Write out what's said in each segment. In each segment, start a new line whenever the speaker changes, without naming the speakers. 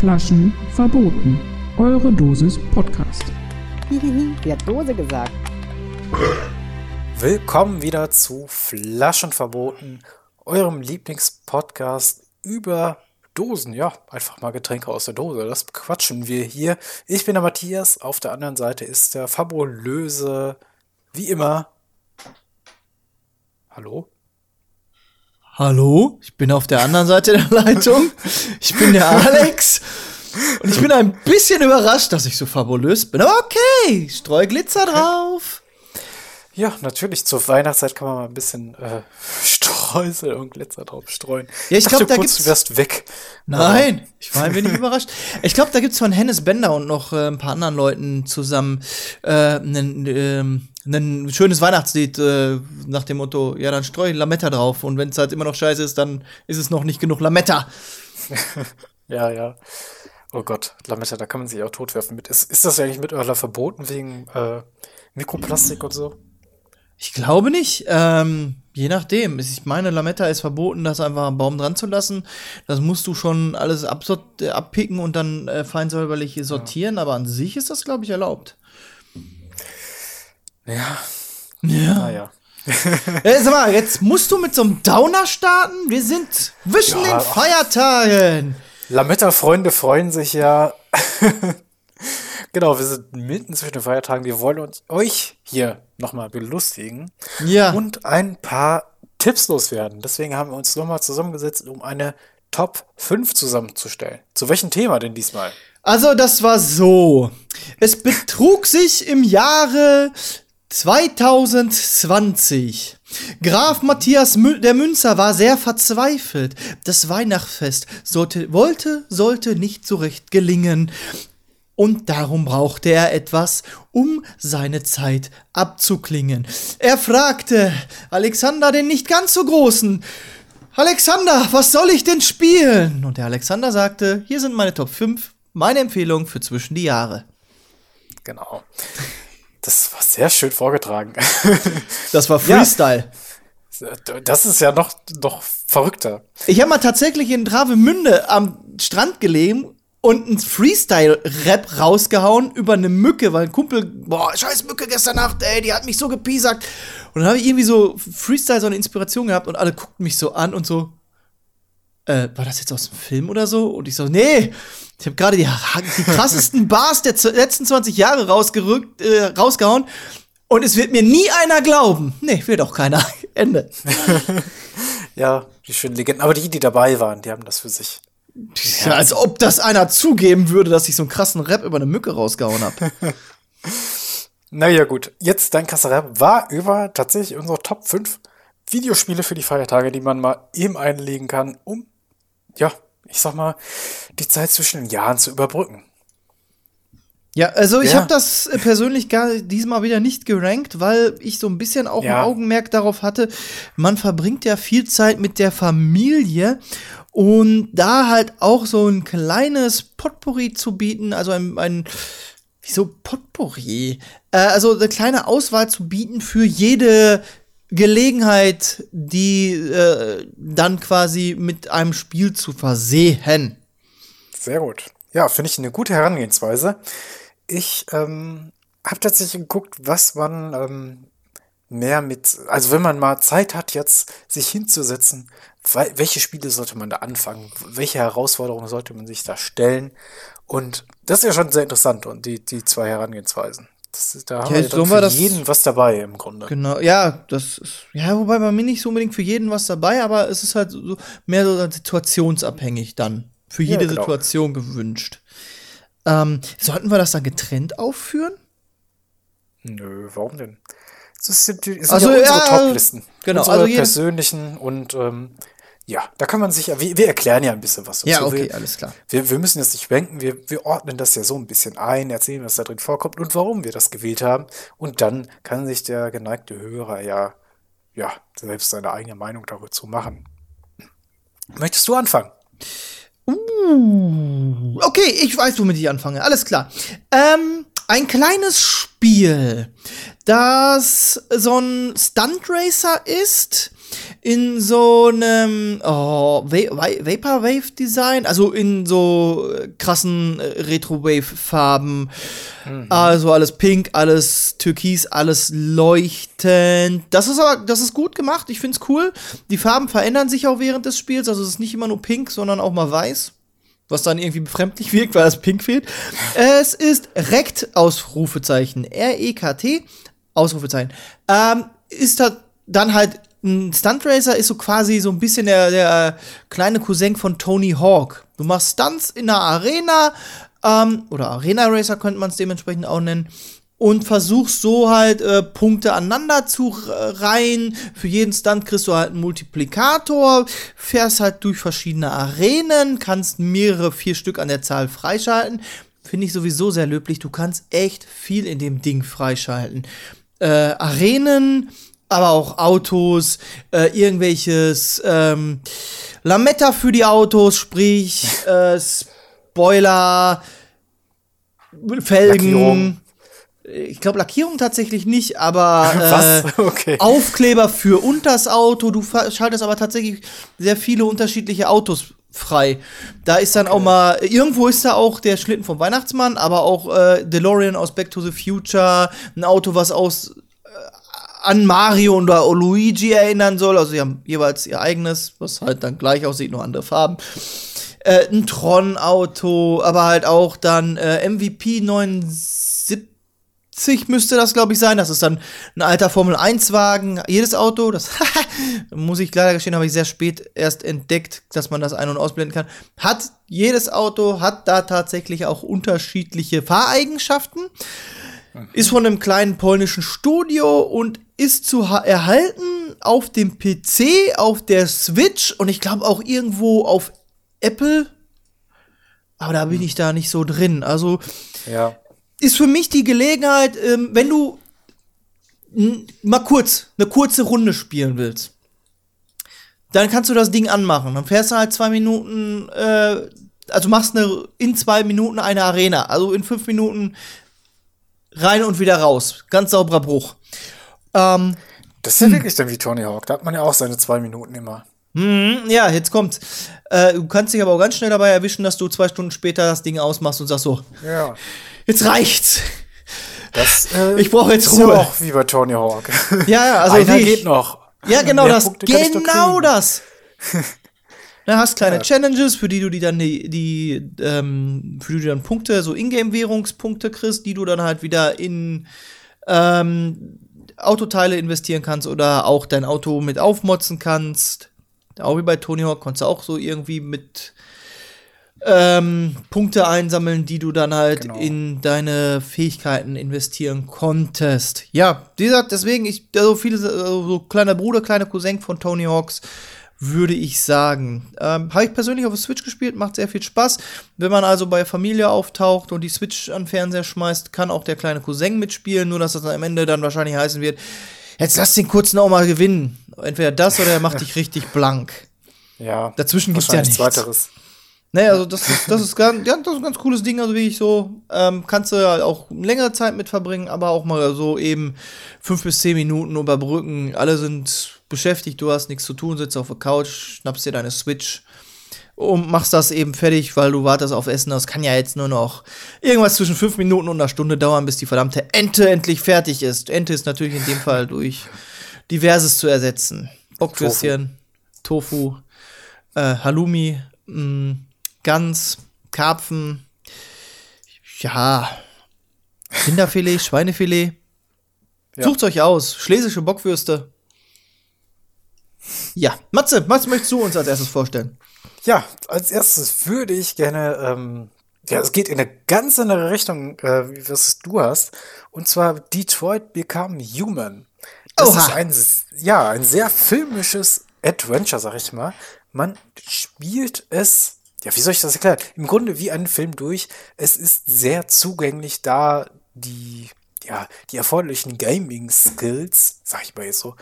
Flaschen verboten. Eure Dosis Podcast.
Die hat Dose gesagt.
Willkommen wieder zu Flaschen verboten, eurem Lieblingspodcast über Dosen. Ja, einfach mal Getränke aus der Dose. Das quatschen wir hier. Ich bin der Matthias. Auf der anderen Seite ist der fabulöse, wie immer. Hallo?
Hallo, ich bin auf der anderen Seite der Leitung. Ich bin der Alex. Und ich bin ein bisschen überrascht, dass ich so fabulös bin. Aber okay, streu Glitzer drauf.
Ja, natürlich. Zur Weihnachtszeit kann man mal ein bisschen äh, Streusel und Glitzer drauf streuen.
Ja, ich
dachte
glaub, da
kurz,
gibt's-
du wärst weg.
Nein, ich war ein wenig überrascht. Ich glaube, da gibt's von Hennes Bender und noch äh, ein paar anderen Leuten zusammen äh, ein ähm, ein schönes Weihnachtslied äh, nach dem Motto, ja, dann streu Lametta drauf. Und wenn es halt immer noch scheiße ist, dann ist es noch nicht genug Lametta.
Ja, ja. Oh Gott, Lametta, da kann man sich auch totwerfen mit. Ist, ist das eigentlich mittlerweile verboten wegen äh, Mikroplastik und so?
Ich glaube nicht. Ähm, je nachdem. Ich meine, Lametta ist verboten, das einfach am Baum dran zu lassen. Das musst du schon alles absort abpicken und dann äh, fein säuberlich sortieren. Aber an sich ist das, glaube ich, erlaubt.
Ja,
Ja.
naja.
Äh, sag mal, jetzt musst du mit so einem Downer starten? Wir sind zwischen
Ja,
den. Feiertagen.
Lametta-Freunde freuen sich ja. genau, wir sind mitten zwischen den Feiertagen. Wir wollen uns euch hier nochmal belustigen
Ja.
und ein paar Tipps loswerden. Deswegen haben wir uns nochmal zusammengesetzt, um eine Top 5 zusammenzustellen. Zu welchem Thema denn diesmal?
Also, das war so. Es betrug sich im Jahre 2020. Graf Matthias Mü der Münzer war sehr verzweifelt. Das Weihnachtsfest sollte, wollte, sollte nicht so recht gelingen. Und darum brauchte er etwas, um seine Zeit abzuklingen. Er fragte Alexander den nicht ganz so großen, Alexander, was soll ich denn spielen? Und der Alexander sagte, hier sind meine Top 5, meine Empfehlung für zwischen die Jahre.
Genau. Das war sehr schön vorgetragen.
Das war
Ja.
Freestyle.
Das ist ja noch, noch verrückter.
Ich habe mal tatsächlich in Travemünde am Strand gelegen und einen Freestyle-Rap rausgehauen über eine Mücke, weil ein Kumpel, boah, scheiß Mücke gestern Nacht, ey, die hat mich so gepiesackt. Und dann habe ich irgendwie so Freestyle, so eine Inspiration gehabt und alle guckten mich so an und so, äh, war das jetzt aus dem Film oder so? Und ich so, nee, ich habe gerade die, die krassesten Bars der letzten 20 Jahre rausgerückt, äh, rausgehauen und es wird mir nie einer glauben. Nee, wird auch keiner. Ende.
Ja, die schönen Legenden. Aber die, die dabei waren, die haben das für sich.
Ja, als ob das einer zugeben würde, dass ich so einen krassen Rap über eine Mücke rausgehauen habe.
Naja, gut. Jetzt dein Kasserab war über tatsächlich unsere Top 5 Videospiele für die Feiertage, die man mal eben einlegen kann, um, ja, ich sag mal, die Zeit zwischen den Jahren zu überbrücken.
Ja, also ich
Ja.
habe das äh, persönlich gar diesmal wieder nicht gerankt, weil ich so ein bisschen auch
Ja.
ein Augenmerk darauf hatte, man verbringt ja viel Zeit mit der Familie und da halt auch so ein kleines Potpourri zu bieten, also ein, ein wieso Potpourri? Äh, also eine kleine Auswahl zu bieten für jede Gelegenheit, die äh, dann quasi mit einem Spiel zu versehen.
Sehr gut. Ja, finde ich eine gute Herangehensweise. Ich ähm, habe tatsächlich geguckt, was man ähm, mehr mit, also wenn man mal Zeit hat, jetzt sich hinzusetzen, wel- welche Spiele sollte man da anfangen? Welche Herausforderungen sollte man sich da stellen? Und das ist ja schon sehr interessant und die, die zwei Herangehensweisen. Das, da haben
Ja,
wir
wir
für
das-
jeden was dabei im Grunde.
Genau, ja, das ist, ja, wobei bei mir nicht so unbedingt für jeden was dabei, aber es ist halt so mehr so situationsabhängig dann. Für
Ja,
jede
genau.
Situation gewünscht. Ähm, sollten wir das dann getrennt aufführen?
Nö, warum denn? Das sind, die, sind
Also,
ja unsere
ja,
Top-Listen.
genau,
Unsere
also
persönlichen und ähm, ja, da kann man sich ja, wir, wir erklären ja ein bisschen was dazu.
Ja, okay,
wir,
alles klar.
Wir, wir müssen jetzt nicht schwenken, wir, wir ordnen das ja so ein bisschen ein, erzählen, was da drin vorkommt und warum wir das gewählt haben. Und dann kann sich der geneigte Hörer ja, ja selbst seine eigene Meinung dazu machen. Möchtest du anfangen?
Okay, ich weiß, womit ich anfange. Alles klar. Ähm, ein kleines Spiel, das so ein Stunt Racer ist in so einem oh, Va Va Vaporwave Design, also in so äh, krassen äh, Retrowave Farben. Also alles pink, alles türkis, alles leuchtend. Das ist aber, das ist gut gemacht. Ich find's cool. Die Farben verändern sich auch während des Spiels. Also es ist nicht immer nur pink, sondern auch mal weiß. Was dann irgendwie befremdlich wirkt, weil das pink fehlt. Es ist Rekt, Ausrufezeichen. R-E-K-T, Ausrufezeichen. Ähm, ist da dann halt ein Stunt Racer ist so quasi so ein bisschen der, der kleine Cousin von Tony Hawk. Du machst Stunts in einer Arena, ähm, oder Arena Racer könnte man es dementsprechend auch nennen, und versuchst so halt äh, Punkte aneinander zu reihen. Für jeden Stunt kriegst du halt einen Multiplikator, fährst halt durch verschiedene Arenen, kannst mehrere, vier Stück an der Zahl freischalten. Finde ich sowieso sehr löblich. Du kannst echt viel in dem Ding freischalten. Äh, Arenen, aber auch Autos, äh, irgendwelches ähm, Lametta für die Autos, sprich äh, Spoiler, Felgen.
Lackierung.
Ich glaube Lackierung tatsächlich nicht, aber äh,
Okay.
Aufkleber für unters Auto. Du schaltest aber tatsächlich sehr viele unterschiedliche Autos frei. Da ist dann auch mal, irgendwo ist da auch der Schlitten vom Weihnachtsmann, aber auch äh, DeLorean aus Back to the Future, ein Auto, was aus an Mario oder Luigi erinnern soll. Also sie haben jeweils ihr eigenes, was halt dann gleich aussieht, nur andere Farben. Äh, ein Tron-Auto, aber halt auch dann äh, MVP 79 müsste das, glaube ich, sein. Das ist dann ein alter Formel-1-Wagen. Jedes Auto, das muss ich leider gestehen, habe ich sehr spät erst entdeckt, dass man das ein- und ausblenden kann. Hat jedes Auto, hat da tatsächlich auch unterschiedliche Fahreigenschaften. Ist von einem kleinen polnischen Studio und ist zu ha- erhalten auf dem PC, auf der Switch und ich glaube auch irgendwo auf Apple. Aber da bin ich da nicht so drin. Also
Ja.
ist für mich die Gelegenheit, ähm, wenn du mal kurz, eine kurze Runde spielen willst, dann kannst du das Ding anmachen. Dann fährst du halt zwei Minuten, äh, also machst eine, in zwei Minuten eine Arena. Also in fünf Minuten rein und wieder raus. Ganz sauberer Bruch. Ähm,
Das ist ja wirklich dann wie Tony Hawk. Da hat man ja auch seine zwei Minuten immer.
hm, ja, jetzt kommt's. Äh, du kannst dich aber auch ganz schnell dabei erwischen, dass du zwei Stunden später das Ding ausmachst und sagst so,
Ja.
jetzt reicht's.
Das, äh,
Ich brauch jetzt
ist ja
Ruhe.
auch wie bei Tony Hawk.
Ja, ja, also
Einer
ich-
geht noch.
Ja, genau das.
Punkte
Genau das. Da hast kleine
Ja.
Challenges, für die du die dann die, die ähm, für die du dann Punkte, so Ingame-Währungspunkte kriegst, die du dann halt wieder in ähm, Autoteile investieren kannst oder auch dein Auto mit aufmotzen kannst. Auch wie bei Tony Hawk konntest du auch so irgendwie mit ähm, Punkte einsammeln, die du dann halt
Genau.
in deine Fähigkeiten investieren konntest. Ja, wie gesagt, deswegen, ich, also viele, also so kleiner Bruder, kleiner Cousin von Tony Hawks, würde ich sagen. Ähm, Habe ich persönlich auf der Switch gespielt, macht sehr viel Spaß. Wenn man also bei Familie auftaucht und die Switch an den Fernseher schmeißt, kann auch der kleine Cousin mitspielen, nur dass das am Ende dann wahrscheinlich heißen wird, jetzt lass den kurzen auch mal gewinnen. Entweder das oder er macht dich richtig blank.
Ja.
Dazwischen gibt's ja
wahrscheinlich
nichts.
Weiteres.
Nee, also das ist, das ist ganz, ja, das ist ein ganz cooles Ding, also wie ich so, ähm, kannst du halt auch längere Zeit mit verbringen, aber auch mal so eben fünf bis zehn Minuten überbrücken. Alle sind beschäftigt, du hast nichts zu tun, sitzt auf der Couch, schnappst dir deine Switch und machst das eben fertig, weil du wartest auf Essen. Das kann ja jetzt nur noch irgendwas zwischen fünf Minuten und einer Stunde dauern, bis die verdammte Ente endlich fertig ist. Ente ist natürlich in dem Fall durch diverses zu ersetzen. Bockwürstchen, Tofu, äh, Halloumi, mh, Gans, Karpfen, ja, Rinderfilet, Schweinefilet.
Ja.
Sucht euch aus. Schlesische Bockwürste. Ja, Matze, was möchtest du uns als erstes vorstellen?
Ja, als erstes würde ich gerne ähm, ja, es geht in eine ganz andere Richtung, äh, wie was du hast. Und zwar Detroit Become Human. Das
Oha.
ist ein, ja, ein sehr filmisches Adventure, sag ich mal. Man spielt es, ja, wie soll ich das erklären? Im Grunde wie einen Film durch. Es ist sehr zugänglich, da die, ja, die erforderlichen Gaming-Skills, sag ich mal jetzt so,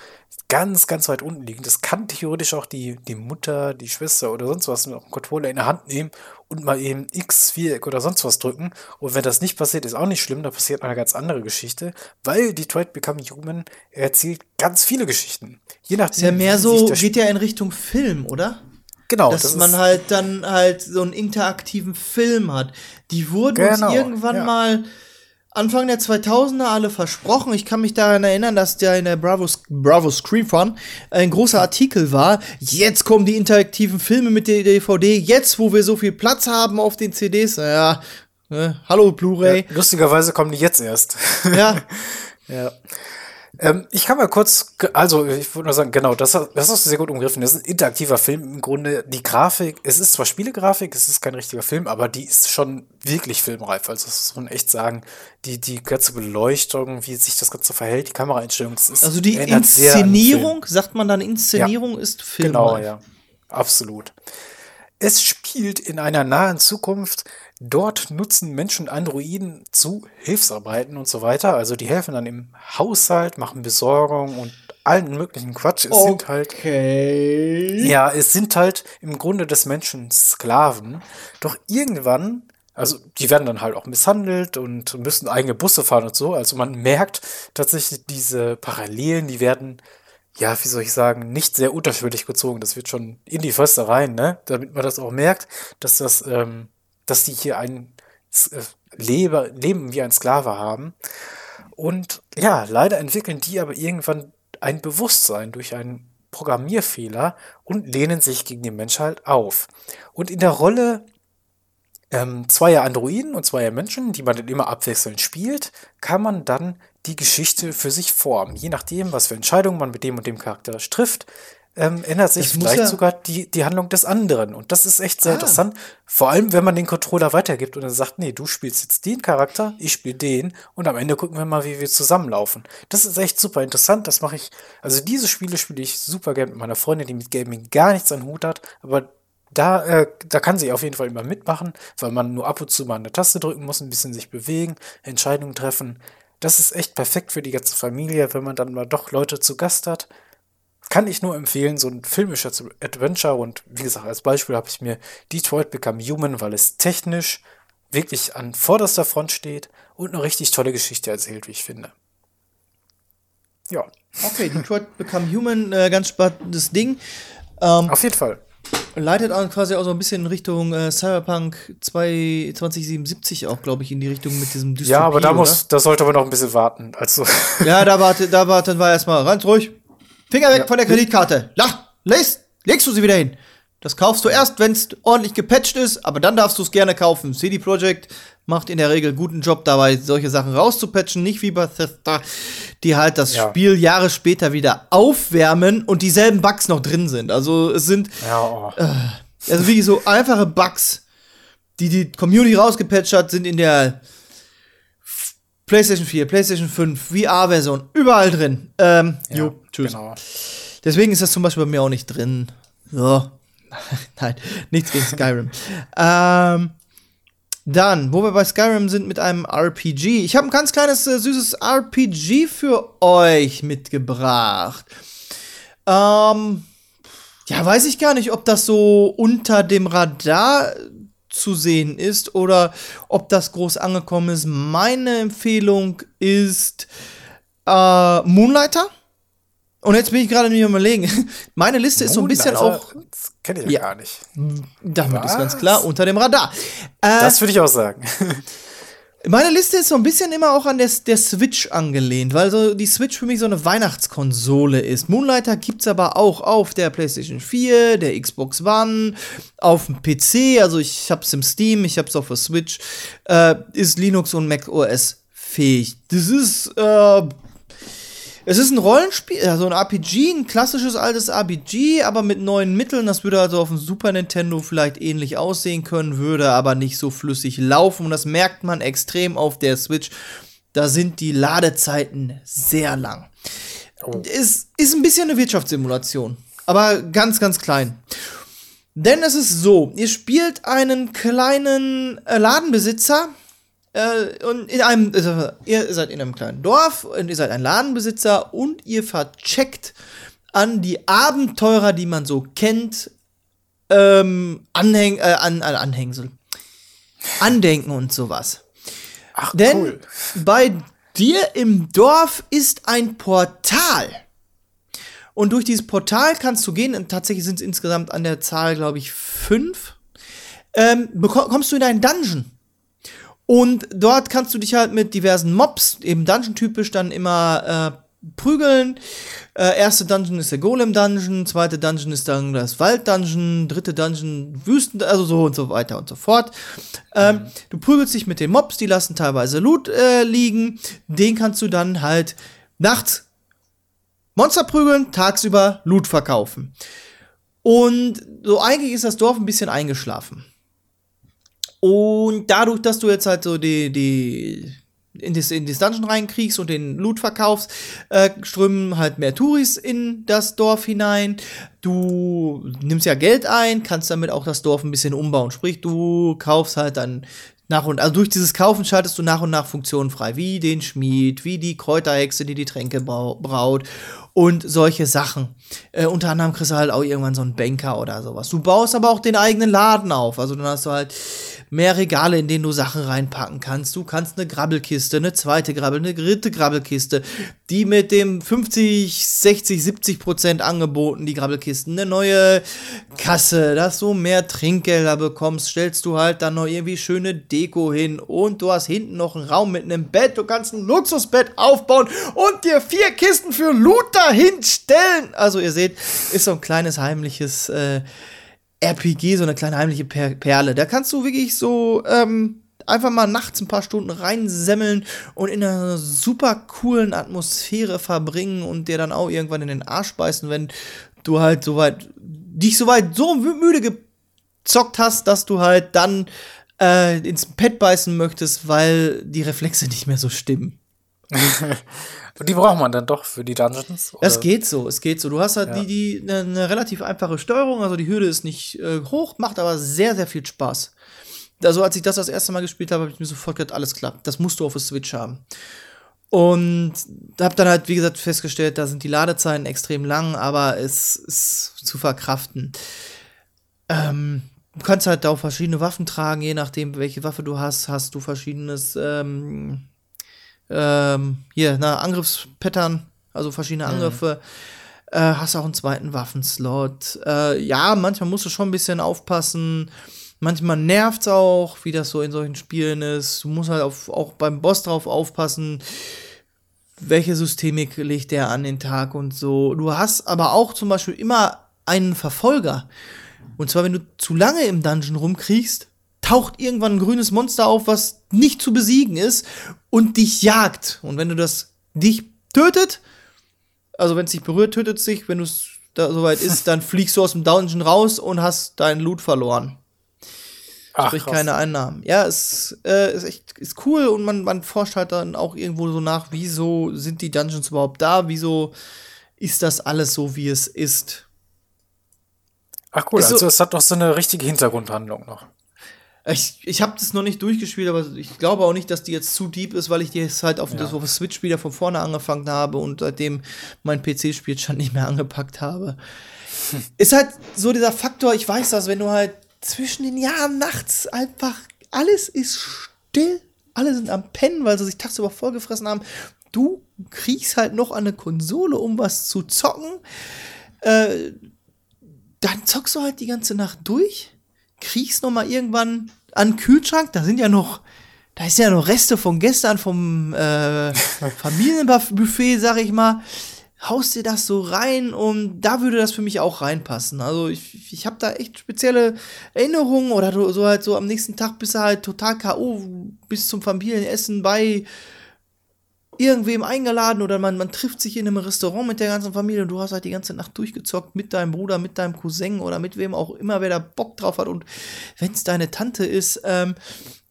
ganz, ganz weit unten liegen. Das kann theoretisch auch die, die Mutter, die Schwester oder sonst was mit einem Controller in der Hand nehmen und mal eben X, Viereck oder sonst was drücken. Und wenn das nicht passiert, ist auch nicht schlimm, da passiert eine ganz andere Geschichte, weil Detroit Become Human erzählt ganz viele Geschichten. Je nachdem,
Ist ja mehr so, geht ja in Richtung Film, oder?
Genau,
dass
das
man halt dann halt so einen interaktiven Film hat. Die wurden
Genau,
uns irgendwann
ja.
mal Anfang der 2000er alle versprochen. Ich kann mich daran erinnern, dass der in der Bravo, Bravo Screen Fun ein großer Artikel war. Jetzt kommen die interaktiven Filme mit der DVD. Jetzt, wo wir so viel Platz haben auf den CDs. Ja, ne? hallo Blu-ray.
Ja, lustigerweise kommen die jetzt erst.
Ja.
ja. Ähm, ich kann mal kurz, also ich würde nur sagen, genau, das, das hast du sehr gut umgriffen. Das ist ein interaktiver Film im Grunde. Die Grafik, es ist zwar Spielegrafik, es ist kein richtiger Film, aber die ist schon wirklich filmreif. Also das muss man echt sagen. Die, die ganze Beleuchtung, wie sich das Ganze verhält, die Kameraeinstellung, das ist
Also die. Inszenierung, sagt man dann Inszenierung, ist Film.
Genau, ja. Absolut. Es spielt in einer nahen Zukunft. Dort nutzen Menschen Androiden zu Hilfsarbeiten und so weiter. Also die helfen dann im Haushalt, machen Besorgung und allen möglichen Quatsch. Es sind halt
Okay.
ja, es sind halt im Grunde des Menschen Sklaven. Doch irgendwann, also die werden dann halt auch misshandelt und müssen eigene Busse fahren und so. Also man merkt tatsächlich diese Parallelen, die werden, ja, wie soll ich sagen, nicht sehr unterschwellig gezogen. Das wird schon in die Förster rein, ne? Damit man das auch merkt, dass das, ähm, dass die hier ein äh, Lebe, Leben wie ein Sklave haben. Und ja, leider entwickeln die aber irgendwann ein Bewusstsein durch einen Programmierfehler und lehnen sich gegen die Menschheit auf. Und in der Rolle ähm, zweier Androiden und zweier Menschen, die man dann immer abwechselnd spielt, kann man dann die Geschichte für sich formen. Je nachdem, was für Entscheidungen man mit dem und dem Charakter trifft, ähm, ändert sich
Das
vielleicht
ja-
sogar die, die Handlung des anderen. Und das ist echt sehr
Ah.
interessant. Vor allem, wenn man den Controller weitergibt und dann sagt, nee, du spielst jetzt den Charakter, ich spiele den und am Ende gucken wir mal, wie wir zusammenlaufen. Das ist echt super interessant. Das mache ich, also diese Spiele spiele ich super gern mit meiner Freundin, die mit Gaming gar nichts an Hut hat, aber da, äh, da kann sie auf jeden Fall immer mitmachen, weil man nur ab und zu mal eine Taste drücken muss, ein bisschen sich bewegen, Entscheidungen treffen. Das ist echt perfekt für die ganze Familie, wenn man dann mal doch Leute zu Gast hat. Kann ich nur empfehlen, so ein filmisches Adventure und wie gesagt, als Beispiel habe ich mir Detroit Become Human, weil es technisch wirklich an vorderster Front steht und eine richtig tolle Geschichte erzählt, wie ich finde. Ja,
Okay, Detroit Become Human, äh, ganz spannendes Ding. Ähm,
auf jeden Fall.
Leitet auch quasi auch so ein bisschen in Richtung äh, Cyberpunk 2, 2077 auch, glaube ich, in die Richtung mit diesem Dystopie,
Ja, aber da
oder?
muss, da sollte man noch ein bisschen warten. Also,
Ja, da warte, da warten wir erstmal ganz ruhig. Finger weg von der Kreditkarte. Lach, legst, legst du sie wieder hin. Das kaufst du erst, wenn es ordentlich gepatcht ist, aber dann darfst du es gerne kaufen. CD Projekt macht in der Regel guten Job dabei, solche Sachen rauszupatchen, nicht wie Bethesda, die halt das
Ja.
Spiel Jahre später wieder aufwärmen und dieselben Bugs noch drin sind. Also es sind
ja, oh.
also wie so einfache Bugs, die die Community rausgepatcht hat, sind in der PlayStation 4, PlayStation 5, VR-Version, überall drin. Ähm,
ja,
jo, tschüss.
Genau.
Deswegen ist das zum Beispiel bei mir auch nicht drin. So. Nein, nichts gegen Skyrim. ähm, dann, wo wir bei Skyrim sind mit einem RPG. Ich habe ein ganz kleines, äh, süßes RPG für euch mitgebracht. Ähm, ja, weiß ich gar nicht, ob das so unter dem Radar zu sehen ist oder ob das groß angekommen ist. Meine Empfehlung ist äh, Moonlighter. Und jetzt bin ich gerade nicht überlegen. Meine Liste ist so ein bisschen auch,
kenne ich ja,
Ja.
gar nicht.
damit ist ganz
Was?
klar, unter dem Radar. Äh,
Das würde ich auch sagen.
meine Liste ist so ein bisschen immer auch an der, der Switch angelehnt, weil so die Switch für mich so eine Weihnachtskonsole ist. Moonlighter gibt's aber auch auf der PlayStation 4, der Xbox One, auf dem PC, also ich hab's im Steam, ich hab's auf der Switch, äh, ist Linux und Mac OS fähig. Das ist, äh, Es ist ein Rollenspiel, also ein RPG, ein klassisches altes RPG, aber mit neuen Mitteln. Das würde also auf dem Super Nintendo vielleicht ähnlich aussehen können, würde aber nicht so flüssig laufen. Und das merkt man extrem auf der Switch. Da sind die Ladezeiten sehr lang.
Oh.
Es ist ein bisschen eine Wirtschaftssimulation, aber ganz, ganz klein. Denn es ist so, ihr spielt einen kleinen äh, Ladenbesitzer, äh, und in einem, also, ihr seid in einem kleinen Dorf und ihr seid ein Ladenbesitzer und ihr vercheckt an die Abenteurer, die man so kennt, ähm, Anhäng, äh, an, an Anhängsel. Andenken und sowas.
Ach,
Denn
cool.
bei dir im Dorf ist ein Portal. Und durch dieses Portal kannst du gehen, und tatsächlich sind es insgesamt an der Zahl, glaube ich, fünf, ähm, kommst du in einen Dungeon. Und dort kannst du dich halt mit diversen Mobs, eben Dungeon-typisch, dann immer äh, prügeln. Äh, erste Dungeon ist der Golem-Dungeon, zweite Dungeon ist dann das Wald-Dungeon, dritte Dungeon Wüsten, also so und so weiter und so fort. Ähm, Du prügelst dich mit den Mobs, die lassen teilweise Loot äh, liegen. Den kannst du dann halt nachts Monster prügeln, tagsüber Loot verkaufen. Und so eigentlich ist das Dorf ein bisschen eingeschlafen. Und dadurch, dass du jetzt halt so die, die in das, in das Dungeon reinkriegst und den Loot verkaufst, äh, strömen halt mehr Touris in das Dorf hinein. Du nimmst ja Geld ein, kannst damit auch das Dorf ein bisschen umbauen. Sprich, du kaufst halt dann nach und also durch dieses Kaufen schaltest du nach und nach Funktionen frei, wie den Schmied, wie die Kräuterhexe, die die Tränke brau braut und solche Sachen. Äh, unter anderem kriegst du halt auch irgendwann so einen Banker oder sowas. Du baust aber auch den eigenen Laden auf. Also dann hast du halt mehr Regale, in denen du Sachen reinpacken kannst. Du kannst eine Grabbelkiste, eine zweite Grabbel, eine dritte Grabbelkiste, die mit dem 50, 60, 70 Prozent angeboten, die Grabbelkisten, eine neue Kasse, dass du mehr Trinkgelder bekommst, stellst du halt dann noch irgendwie schöne Deko hin und du hast hinten noch einen Raum mit einem Bett, du kannst ein Luxusbett aufbauen und dir vier Kisten für Loot dahin stellen. Also ihr seht, ist so ein kleines heimliches äh, RPG, so eine kleine heimliche per Perle. Da kannst du wirklich so ähm, einfach mal nachts ein paar Stunden reinsemmeln und in einer super coolen Atmosphäre verbringen und dir dann auch irgendwann in den Arsch beißen, wenn du halt soweit, dich soweit so mü- müde gezockt hast, dass du halt dann äh, ins Pad beißen möchtest, weil die Reflexe nicht mehr so stimmen.
Und die braucht man dann doch für die Dungeons?
Es
oder?
geht so, es geht so. Du hast halt
Ja.
die, die eine ne relativ einfache Steuerung, also die Hürde ist nicht äh, hoch, macht aber sehr, sehr viel Spaß. Also als ich das das erste Mal gespielt habe, habe ich mir sofort gedacht, alles klar, das musst du auf der Switch haben. Und habe dann halt, wie gesagt, festgestellt, da sind die Ladezeiten extrem lang, aber es ist zu verkraften. Ähm, du kannst halt auch verschiedene Waffen tragen, je nachdem, welche Waffe du hast, hast du verschiedenes, ähm, ähm, hier, na, Angriffspattern, also verschiedene Angriffe. Äh, hast auch einen zweiten Waffenslot. Äh, ja, manchmal musst du schon ein bisschen aufpassen. Manchmal nervt's auch, wie das so in solchen Spielen ist. Du musst halt auf, auch beim Boss drauf aufpassen, welche Systemik legt der an den Tag und so. Du hast aber auch zum Beispiel immer einen Verfolger. Und zwar, wenn du zu lange im Dungeon rumkriegst, taucht irgendwann ein grünes Monster auf, was nicht zu besiegen ist und dich jagt. Und wenn du das dich tötet, also wenn es dich berührt, tötet es dich. Wenn es da soweit ist, dann fliegst du aus dem Dungeon raus und hast deinen Loot verloren.
Ach,
Sprich
krass.
keine Einnahmen. Ja, es äh, ist echt ist cool und man, man forscht halt dann auch irgendwo so nach, wieso sind die Dungeons überhaupt da? Wieso ist das alles so, wie es ist?
Ach cool,
Ist so-
also es hat noch so eine richtige Hintergrundhandlung noch.
Ich, ich habe das noch nicht durchgespielt, aber ich glaube auch nicht, dass die jetzt zu deep ist, weil ich die jetzt halt auf, das, auf der Switch wieder von vorne angefangen habe und seitdem mein PC-Spielstand nicht mehr angepackt habe. Ist halt so dieser Faktor, ich weiß das, wenn du halt zwischen den Jahren nachts einfach alles ist still, alle sind am Pennen, weil sie sich tagsüber vollgefressen haben. Du kriegst halt noch an eine Konsole, um was zu zocken. Äh, dann zockst du halt die ganze Nacht durch, kriegst noch mal irgendwann an Kühlschrank, da sind ja noch, da ist ja noch Reste von gestern vom äh, Familienbuffet, sag ich mal, haust dir das so rein und da würde das für mich auch reinpassen. Also ich, ich habe da echt spezielle Erinnerungen oder du, so halt so am nächsten Tag bist du halt total K.O. bis zum Familienessen bei irgendwem eingeladen oder man, man trifft sich in einem Restaurant mit der ganzen Familie und du hast halt die ganze Nacht durchgezockt mit deinem Bruder, mit deinem Cousin oder mit wem auch immer, wer da Bock drauf hat und wenn es deine Tante ist, ähm,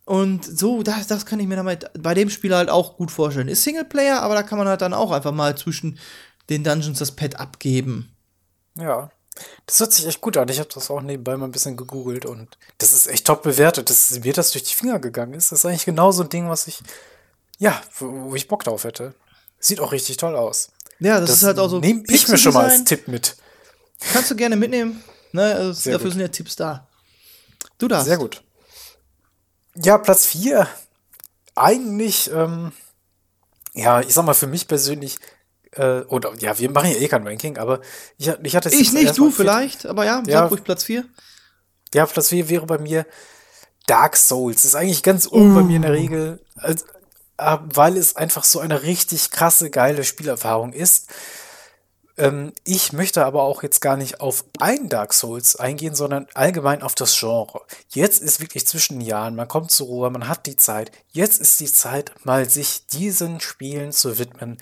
und so, das, das kann ich mir damit bei dem Spiel halt auch gut vorstellen. Ist Singleplayer, aber da kann man halt dann auch einfach mal zwischen den Dungeons das Pad abgeben.
Ja. Das hört sich echt gut an. Ich habe das auch nebenbei mal ein bisschen gegoogelt und das ist echt top bewertet. Dass mir das durch die Finger gegangen ist. Das ist eigentlich genau so ein Ding, was ich, ja, wo, ich Bock drauf hätte. Sieht auch richtig toll aus.
Ja, das, ist halt auch so.
Nehme ich mir schon mal als. Tipp mit.
Kannst du gerne mitnehmen. Ne, also dafür
gut.
sind ja Tipps da. Du darfst.
Sehr gut. Ja, Platz 4. Eigentlich, ähm, ja, ich sag mal, für mich persönlich, äh, oder ja, wir machen ja eh kein Ranking, aber ich, ich hatte es
Ich nicht, du vielleicht, aber ja,
Ja.
sag ruhig Platz 4.
Ja, Platz 4 wäre bei mir Dark Souls. Ist eigentlich ganz oben bei mir in der Regel, als, äh, weil es einfach so eine richtig krasse, geile Spielerfahrung ist. Ähm, ich möchte aber auch jetzt gar nicht auf ein Dark Souls eingehen, sondern allgemein auf das Genre. Jetzt ist wirklich zwischen den Jahren, man kommt zur Ruhe, man hat die Zeit. Jetzt ist die Zeit, mal sich diesen Spielen zu widmen.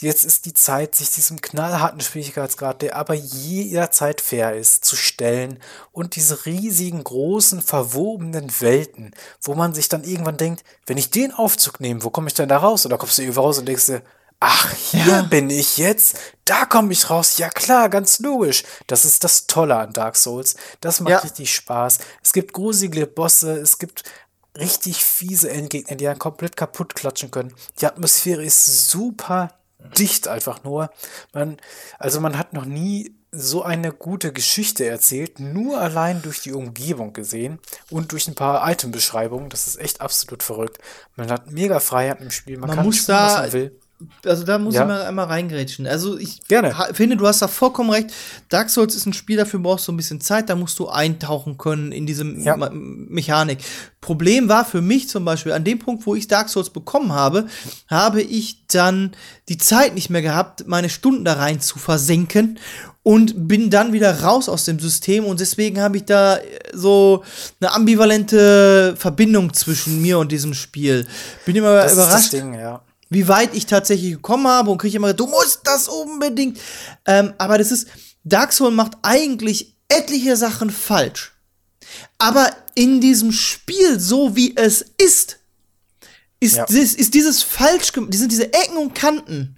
Jetzt ist die Zeit, sich diesem knallharten Schwierigkeitsgrad, der aber jederzeit fair ist, zu stellen und diese riesigen, großen, verwobenen Welten, wo man sich dann irgendwann denkt, wenn ich den Aufzug nehme, wo komme ich denn da raus? Oder kommst du irgendwo raus und denkst dir, ach, hier
Ja.
bin ich jetzt, da komme ich raus. Ja klar, ganz logisch. Das ist das Tolle an Dark Souls. Das macht
Ja.
richtig Spaß. Es gibt gruselige Bosse, es gibt richtig fiese Endgegner, die einen komplett kaputt klatschen können. Die Atmosphäre ist super dicht einfach nur. Man, also man hat noch nie so eine gute Geschichte erzählt, nur allein durch die Umgebung gesehen und durch ein paar Itembeschreibungen. Das ist echt absolut verrückt. Man hat mega Freiheit im Spiel. Man,
Man
kann
muss
spielen, was
da-
man will.
Also da muss
Ja.
ich mal einmal reingrätschen. Also ich
Gerne.
finde, du hast da vollkommen recht. Dark Souls ist ein Spiel, dafür brauchst du ein bisschen Zeit, da musst du eintauchen können in diese
Ja.
Ma- Mechanik. Problem war für mich zum Beispiel, an dem Punkt, wo ich Dark Souls bekommen habe, habe ich dann die Zeit nicht mehr gehabt, meine Stunden da rein zu versenken und bin dann wieder raus aus dem System und deswegen habe ich da äh, so eine ambivalente Verbindung zwischen mir und diesem Spiel. Bin immer
Das ist das
überrascht
Ding, ja.
Wie weit ich tatsächlich gekommen habe und kriege immer, du musst das unbedingt. Ähm, aber das ist, Dark Souls macht eigentlich etliche Sachen falsch. Aber in diesem Spiel, so wie es ist, ist,
Ja.
dies, ist dieses falsch, die sind diese Ecken und Kanten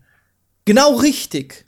genau richtig.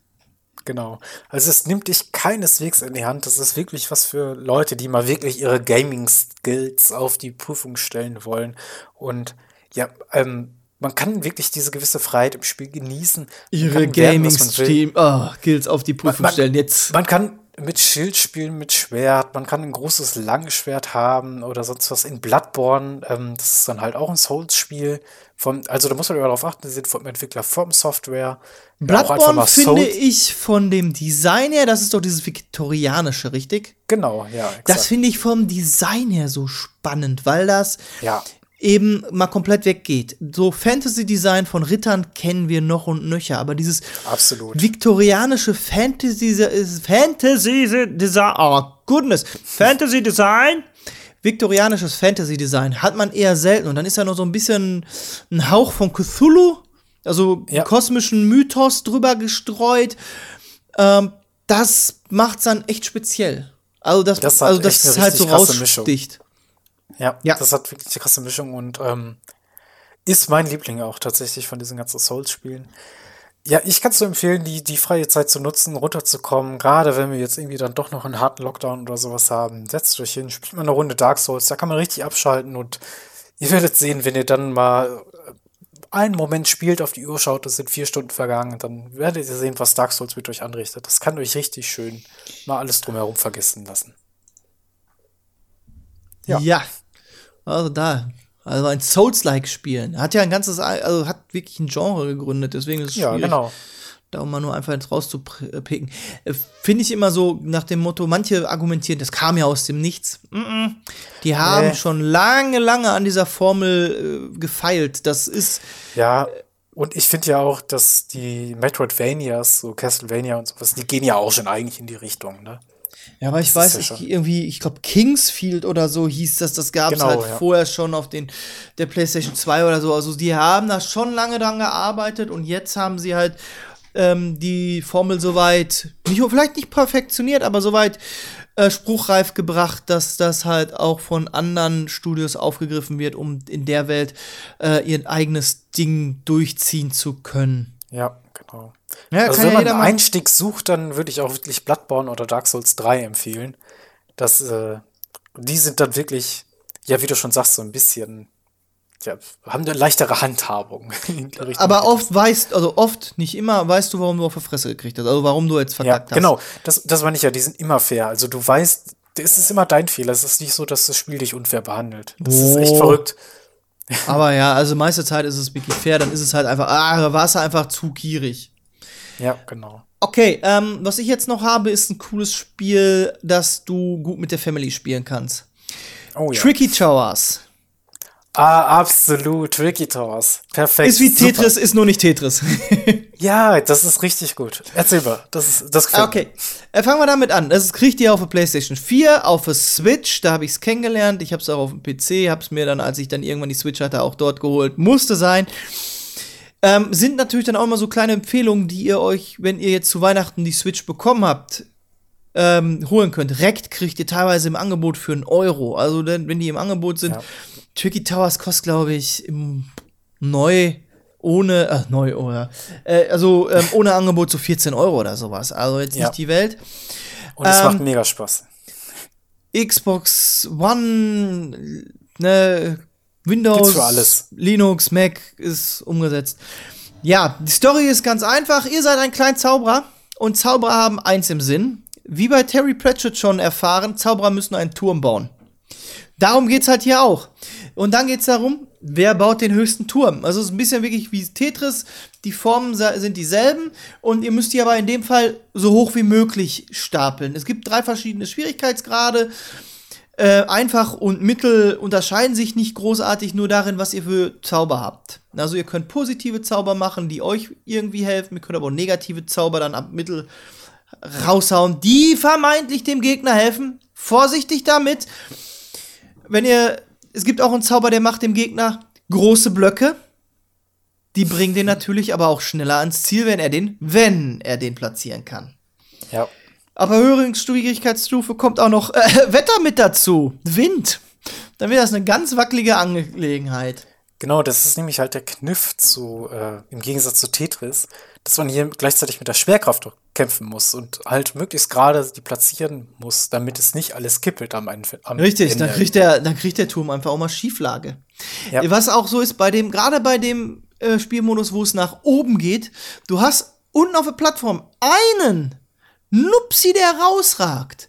Genau. Also es nimmt dich keineswegs in die Hand. Das ist wirklich was für Leute, die mal wirklich ihre Gaming-Skills auf die Prüfung stellen wollen. Und ja, ähm, man kann wirklich diese gewisse Freiheit im Spiel genießen. Man
Ihre
man.
Gaming-Steam, oh, Skills auf die Prüfung
Man-
stellen. Jetzt.
Man kann mit Schild spielen, mit Schwert, man kann ein großes Langschwert haben oder sonst was in Bloodborne. Ähm, das ist dann halt auch ein Souls-Spiel. Vom, also da muss man immer darauf achten, die sind vom Entwickler From Software. Einfach
Bloodborne finde ich von dem Design her, das ist doch dieses viktorianische, richtig?
Genau, ja.
Das
exakt.
finde ich vom Design her so spannend, weil das
Ja.
Eben mal komplett weggeht. So Fantasy-Design von Rittern kennen wir noch und nöcher, aber dieses
Absolut.
viktorianische Fantasy Fantasy-Design, oh goodness, Fantasy-Design, viktorianisches Fantasy-Design hat man eher selten und dann ist ja noch so ein bisschen ein Hauch von Cthulhu, also
Ja.
kosmischen Mythos drüber gestreut. Ähm, das macht's dann echt speziell. Also das,
Das
also das ist halt so
krasse Mischung. Ja,
Ja.
das hat wirklich eine krasse Mischung und ähm, ist mein Liebling auch tatsächlich von diesen ganzen Souls-Spielen. Ja, ich kann es nur empfehlen, die, die freie Zeit zu nutzen, runterzukommen. Gerade wenn wir jetzt irgendwie dann doch noch einen harten Lockdown oder sowas haben. Setzt euch hin, spielt mal eine Runde Dark Souls. Da kann man richtig abschalten und ihr werdet sehen, wenn ihr dann mal äh, einen Moment spielt, auf die Uhr schaut, es sind vier Stunden vergangen, und dann werdet ihr sehen, was Dark Souls mit euch anrichtet. Das kann euch richtig schön mal alles drumherum vergessen lassen.
Ja.
Ja.
Also da. Also ein Souls-like spielen. Hat ja ein ganzes, also hat wirklich ein Genre gegründet, deswegen ist es
Ja,
schwierig,
genau.
da mal nur einfach jetzt rauszupicken. Äh, Finde ich immer so nach dem Motto, manche argumentieren, das kam ja aus dem Nichts. Mm -mm. Die haben
Nee.
schon lange, lange an dieser Formel äh, gefeilt. Das ist,
Ja, und ich finde ja auch, dass die Metroidvanias, so Castlevania und sowas, die gehen ja auch schon eigentlich in die Richtung, ne?
Ja, aber ich
Das
weiß
schon-
irgendwie, ich glaube, Kingsfield oder so hieß das, das gab es
Genau,
halt
ja.
vorher schon auf den, der PlayStation 2 oder so. Also die haben da schon lange dran gearbeitet und jetzt haben sie halt ähm, die Formel soweit, nicht, vielleicht nicht perfektioniert, aber soweit äh, spruchreif gebracht, dass das halt auch von anderen Studios aufgegriffen wird, um in der Welt äh, ihr eigenes Ding durchziehen zu können.
Ja, genau.
Ja,
also wenn
ja
man einen Einstieg sucht, dann würde ich auch wirklich Bloodborne oder Dark Souls 3 empfehlen. Das, äh, die sind dann wirklich, ja, wie du schon sagst, so ein bisschen, ja, haben eine leichtere Handhabung.
Aber oft weißt, also oft, nicht immer, weißt du, warum du auf die Fresse gekriegt hast. Also warum du jetzt
Ja,
verkackt hast.
genau. Das, das meine ich ja, die sind immer fair. Also du weißt, es ist immer dein Fehler. Es ist nicht so, dass das Spiel dich unfair behandelt. Das ist echt
Oh.
verrückt.
Aber ja, also meiste Zeit ist es wirklich fair, dann ist es halt einfach, ah, da warst du einfach zu gierig.
Ja, genau.
Okay, ähm, was ich jetzt noch habe, ist ein cooles Spiel, das du gut mit der Family spielen kannst.
Oh ja.
Tricky Towers.
Ah, absolut. Tricky Towers. Perfekt.
Ist wie
Super.
Tetris, ist nur nicht Tetris.
Ja, das ist richtig gut. Erzähl mal. Das, ist, das gefällt
okay, äh, fangen wir damit an. Das kriegt ihr auf der PlayStation 4, auf der Switch, da habe ich es kennengelernt. Ich habe es auch auf dem PC, habe es mir dann, als ich dann irgendwann die Switch hatte, auch dort geholt. Musste sein. Ähm, sind natürlich dann auch immer so kleine Empfehlungen, die ihr euch, wenn ihr jetzt zu Weihnachten die Switch bekommen habt, ähm, holen könnt. Rekt kriegt ihr teilweise im Angebot für einen Euro. Also wenn die im Angebot sind,
Ja.
Tricky Towers kostet, glaube ich, im neu ohne, ach, neu, oh ja. Äh, also ähm, ohne Angebot so 14 Euro oder sowas. Also jetzt
Ja.
nicht die Welt.
Und es
ähm,
macht mega Spaß.
Xbox One, ne, Windows. Linux, Mac ist umgesetzt. Ja, die Story ist ganz einfach. Ihr seid ein kleiner Zauberer und Zauberer haben eins im Sinn. Wie bei Terry Pratchett schon erfahren, Zauberer müssen einen Turm bauen. Darum geht's halt hier auch. Und dann geht's darum, wer baut den höchsten Turm. Also es ist ein bisschen wirklich wie Tetris. Die Formen sind dieselben und ihr müsst die aber in dem Fall so hoch wie möglich stapeln. Es gibt drei verschiedene Schwierigkeitsgrade. Äh, einfach und mittel unterscheiden sich nicht großartig nur darin, was ihr für Zauber habt. Also ihr könnt positive Zauber machen, die euch irgendwie helfen. Ihr könnt aber auch negative Zauber dann ab mittel raushauen, die vermeintlich dem Gegner helfen. Vorsichtig damit. Wenn ihr, es gibt auch einen Zauber, der macht dem Gegner große Blöcke. Die bringen den natürlich aber auch schneller ans Ziel, wenn er den, wenn er den platzieren kann.
Ja.
Aber höhere Schwierigkeitsstufe kommt auch noch äh, Wetter mit dazu. Wind. Dann wird das eine ganz wackelige Angelegenheit.
Genau, das ist nämlich halt der Kniff zu, äh, im Gegensatz zu Tetris, dass man hier gleichzeitig mit der Schwerkraft kämpfen muss und halt möglichst gerade die platzieren muss, damit es nicht alles kippelt am, Ende- am
Richtig,
Ende.
dann kriegt, der, dann kriegt der Turm einfach auch mal Schieflage.
Ja.
Was auch so ist bei dem, gerade bei dem äh, Spielmodus, wo es nach oben geht, du hast unten auf der Plattform einen Nupsi, der rausragt.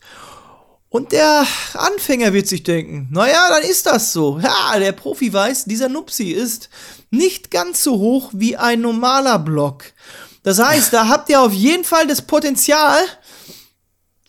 Und der Anfänger wird sich denken, naja, dann ist das so. Ja, der Profi weiß, dieser Nupsi ist nicht ganz so hoch wie ein normaler Block. Das heißt, da habt ihr auf jeden Fall das Potenzial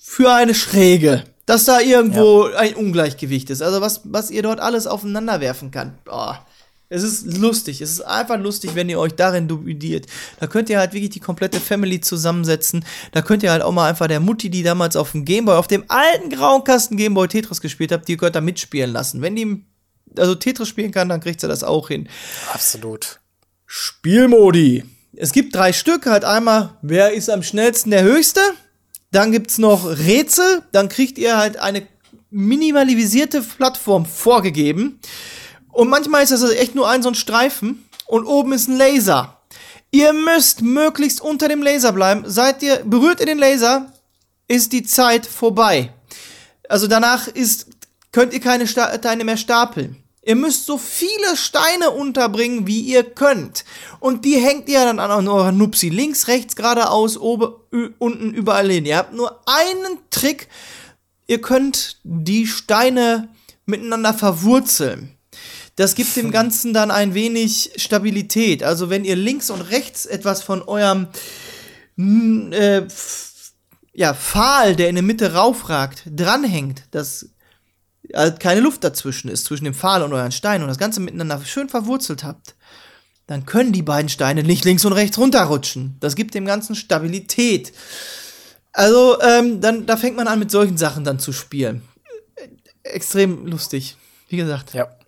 für eine Schräge. Dass da irgendwo ein Ungleichgewicht ist. Also was, was ihr dort alles aufeinander werfen kann. Boah. Es ist lustig. Es ist einfach lustig, wenn ihr euch darin dubidiert. Da könnt ihr halt wirklich die komplette Family zusammensetzen. Da könnt ihr halt auch mal einfach der Mutti, die damals auf dem Gameboy, auf dem alten grauen Kasten Gameboy Tetris gespielt habt, die könnt ihr mitspielen lassen. Wenn die also Tetris spielen kann, dann kriegt sie das auch hin.
Absolut.
Spielmodi. Es gibt drei Stück, halt einmal, wer ist am schnellsten der Höchste? Dann gibt's noch Rätsel, dann kriegt ihr halt eine minimalisierte Plattform vorgegeben. Und manchmal ist das also echt nur ein so ein Streifen und oben ist ein Laser. Ihr müsst möglichst unter dem Laser bleiben. Seid ihr, berührt ihr den Laser, ist die Zeit vorbei. Also danach ist, könnt ihr keine Steine mehr stapeln. Ihr müsst so viele Steine unterbringen, wie ihr könnt. Und die hängt ihr dann an eurer Nupsi. Links, rechts, geradeaus, oben, unten, überall hin. Ihr habt nur einen Trick. Ihr könnt die Steine miteinander verwurzeln. Das gibt dem Ganzen dann ein wenig Stabilität. Also wenn ihr links und rechts etwas von eurem mm, äh, ja, Pfahl, der in der Mitte raufragt, dranhängt, dass halt keine Luft dazwischen ist, zwischen dem Pfahl und euren Stein und das Ganze miteinander schön verwurzelt habt, dann können die beiden Steine nicht links und rechts runterrutschen. Das gibt dem Ganzen Stabilität. Also, ähm, dann, da fängt man an, mit solchen Sachen dann zu spielen. Extrem lustig. Wie gesagt,
Ja.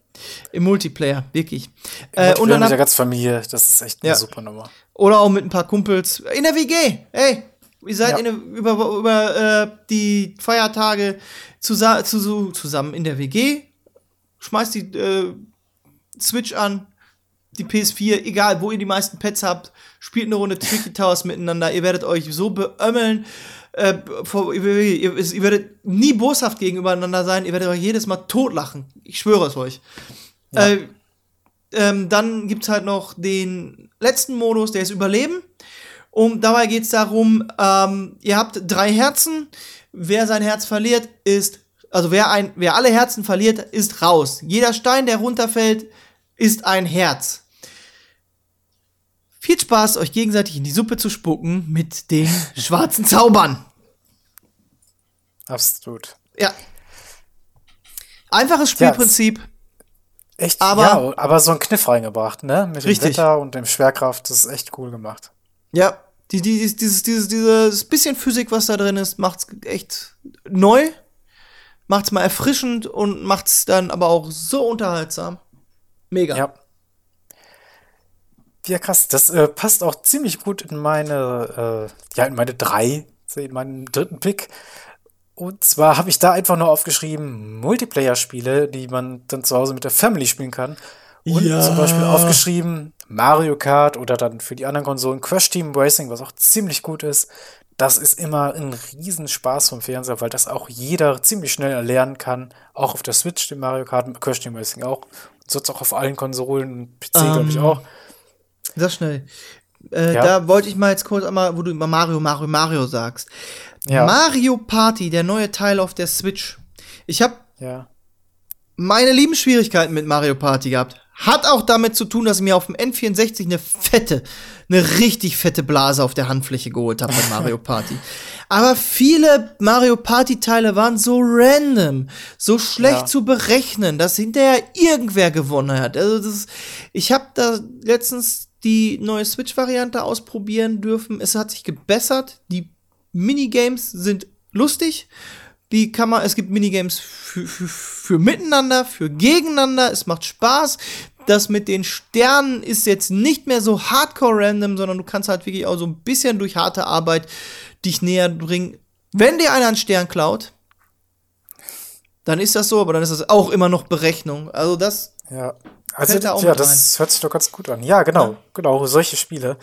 Im Multiplayer, wirklich.
Äh,
und dann
mit der ganzen Familie, das ist echt eine
Ja.
super Nummer.
oder auch mit ein paar Kumpels. In der WG, ey! Ihr seid
Ja.
in der, über, über äh, die Feiertage zusa zu, so- zusammen in der WG. Schmeißt die äh, Switch an, die PS4, egal wo ihr die meisten Pets habt, spielt eine Runde Tricky Towers miteinander. Ihr werdet euch so beömmeln. Äh, vor, ihr, ihr, ihr werdet nie boshaft gegenübereinander sein. Ihr werdet euch jedes Mal totlachen. Ich schwöre es euch. Äh, ähm, dann gibt's halt noch den letzten Modus, der ist Überleben. Und dabei geht's darum, ähm, ihr habt drei Herzen. Wer sein Herz verliert, ist, also wer, ein, wer alle Herzen verliert, ist raus. Jeder Stein, der runterfällt, ist ein Herz. Viel Spaß, euch gegenseitig in die Suppe zu spucken mit den schwarzen Zaubern.
Absolut.
Ja. Einfaches Spielprinzip.
Echt,
Aber-
ja, aber so ein Kniff reingebracht, ne? Mit
Richtig.
dem Wetter und dem Schwerkraft, das ist echt cool gemacht.
Ja, die, die, dieses, dieses, dieses, dieses bisschen Physik, was da drin ist, macht's echt neu, macht's mal erfrischend und macht's dann aber auch so unterhaltsam. Mega.
Ja. Ja, krass. Das äh, passt auch ziemlich gut in meine, äh, ja, in meine drei, in meinen dritten Pick. Und zwar habe ich da einfach nur aufgeschrieben, Multiplayer-Spiele, die man dann zu Hause mit der Family spielen kann. Und
Ja.
zum Beispiel aufgeschrieben Mario Kart oder dann für die anderen Konsolen Crash Team Racing, was auch ziemlich gut ist. Das ist immer ein Riesenspaß vom Fernseher, weil das auch jeder ziemlich schnell erlernen kann. Auch auf der Switch, den Mario Kart, Crash Team Racing auch. Und sonst auch auf allen Konsolen und PC, glaube ich,
Ähm,
auch.
Sehr schnell. Äh,
Ja.
Da wollte ich mal jetzt kurz einmal, wo du immer Mario, Mario, Mario sagst.
Ja.
Mario Party, der neue Teil auf der Switch. Ich habe
Ja.
meine lieben Schwierigkeiten mit Mario Party gehabt. Hat auch damit zu tun, dass ich mir auf dem N64 eine fette, eine richtig fette Blase auf der Handfläche geholt habe bei Mario Party. Aber viele Mario Party Teile waren so random, so schlecht
Ja.
zu berechnen, dass hinterher irgendwer gewonnen hat. Also das, ich habe da letztens die neue Switch-Variante ausprobieren dürfen. Es hat sich gebessert. Die Minigames sind lustig. Die kann man, es gibt Minigames für, für, für miteinander, für gegeneinander. Es macht Spaß. Das mit den Sternen ist jetzt nicht mehr so hardcore random, sondern du kannst halt wirklich auch so ein bisschen durch harte Arbeit dich näher bringen. Wenn dir einer einen Stern klaut, dann ist das so, aber dann ist das auch immer noch Berechnung. Also das,
Ja, also ja,
mit
das hört sich doch ganz gut an. Ja, genau, genau, solche Spiele.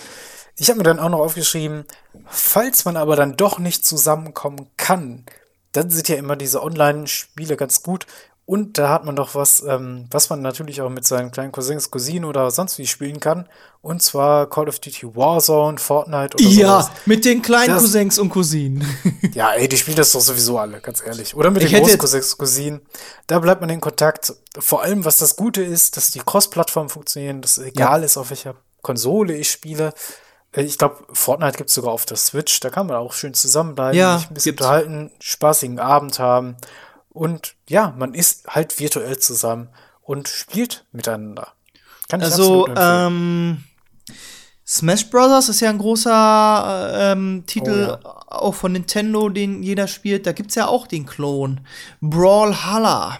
Ich habe mir dann auch noch aufgeschrieben, falls man aber dann doch nicht zusammenkommen kann, dann sind ja immer diese Online-Spiele ganz gut. Und da hat man doch was, ähm, was man natürlich auch mit seinen kleinen Cousins, Cousinen oder sonst wie spielen kann. Und zwar Call of Duty Warzone, Fortnite oder
ja,
sowas.
mit den kleinen
Das-
Cousins und Cousinen.
Ja, ey, die spielen das doch sowieso alle, ganz ehrlich. Oder mit
Ich
den großen Cousins, Cousinen. Da bleibt man in Kontakt. Vor allem, was das Gute ist, dass die Cross-Plattformen funktionieren, dass egal ist, auf welcher Konsole ich spiele. Äh, Ich glaube, Fortnite gibt es sogar auf der Switch. Da kann man auch schön zusammenbleiben,
Ja,
sich ein bisschen
gibt's.
unterhalten, spaßigen Abend haben. Und ja, man ist halt virtuell zusammen und spielt miteinander. Kann ich
Also, ähm, Smash Brothers ist ja ein großer äh, ähm, Titel,
Oh
auch von Nintendo, den jeder spielt. Da gibt's ja auch den Klon. Brawlhalla.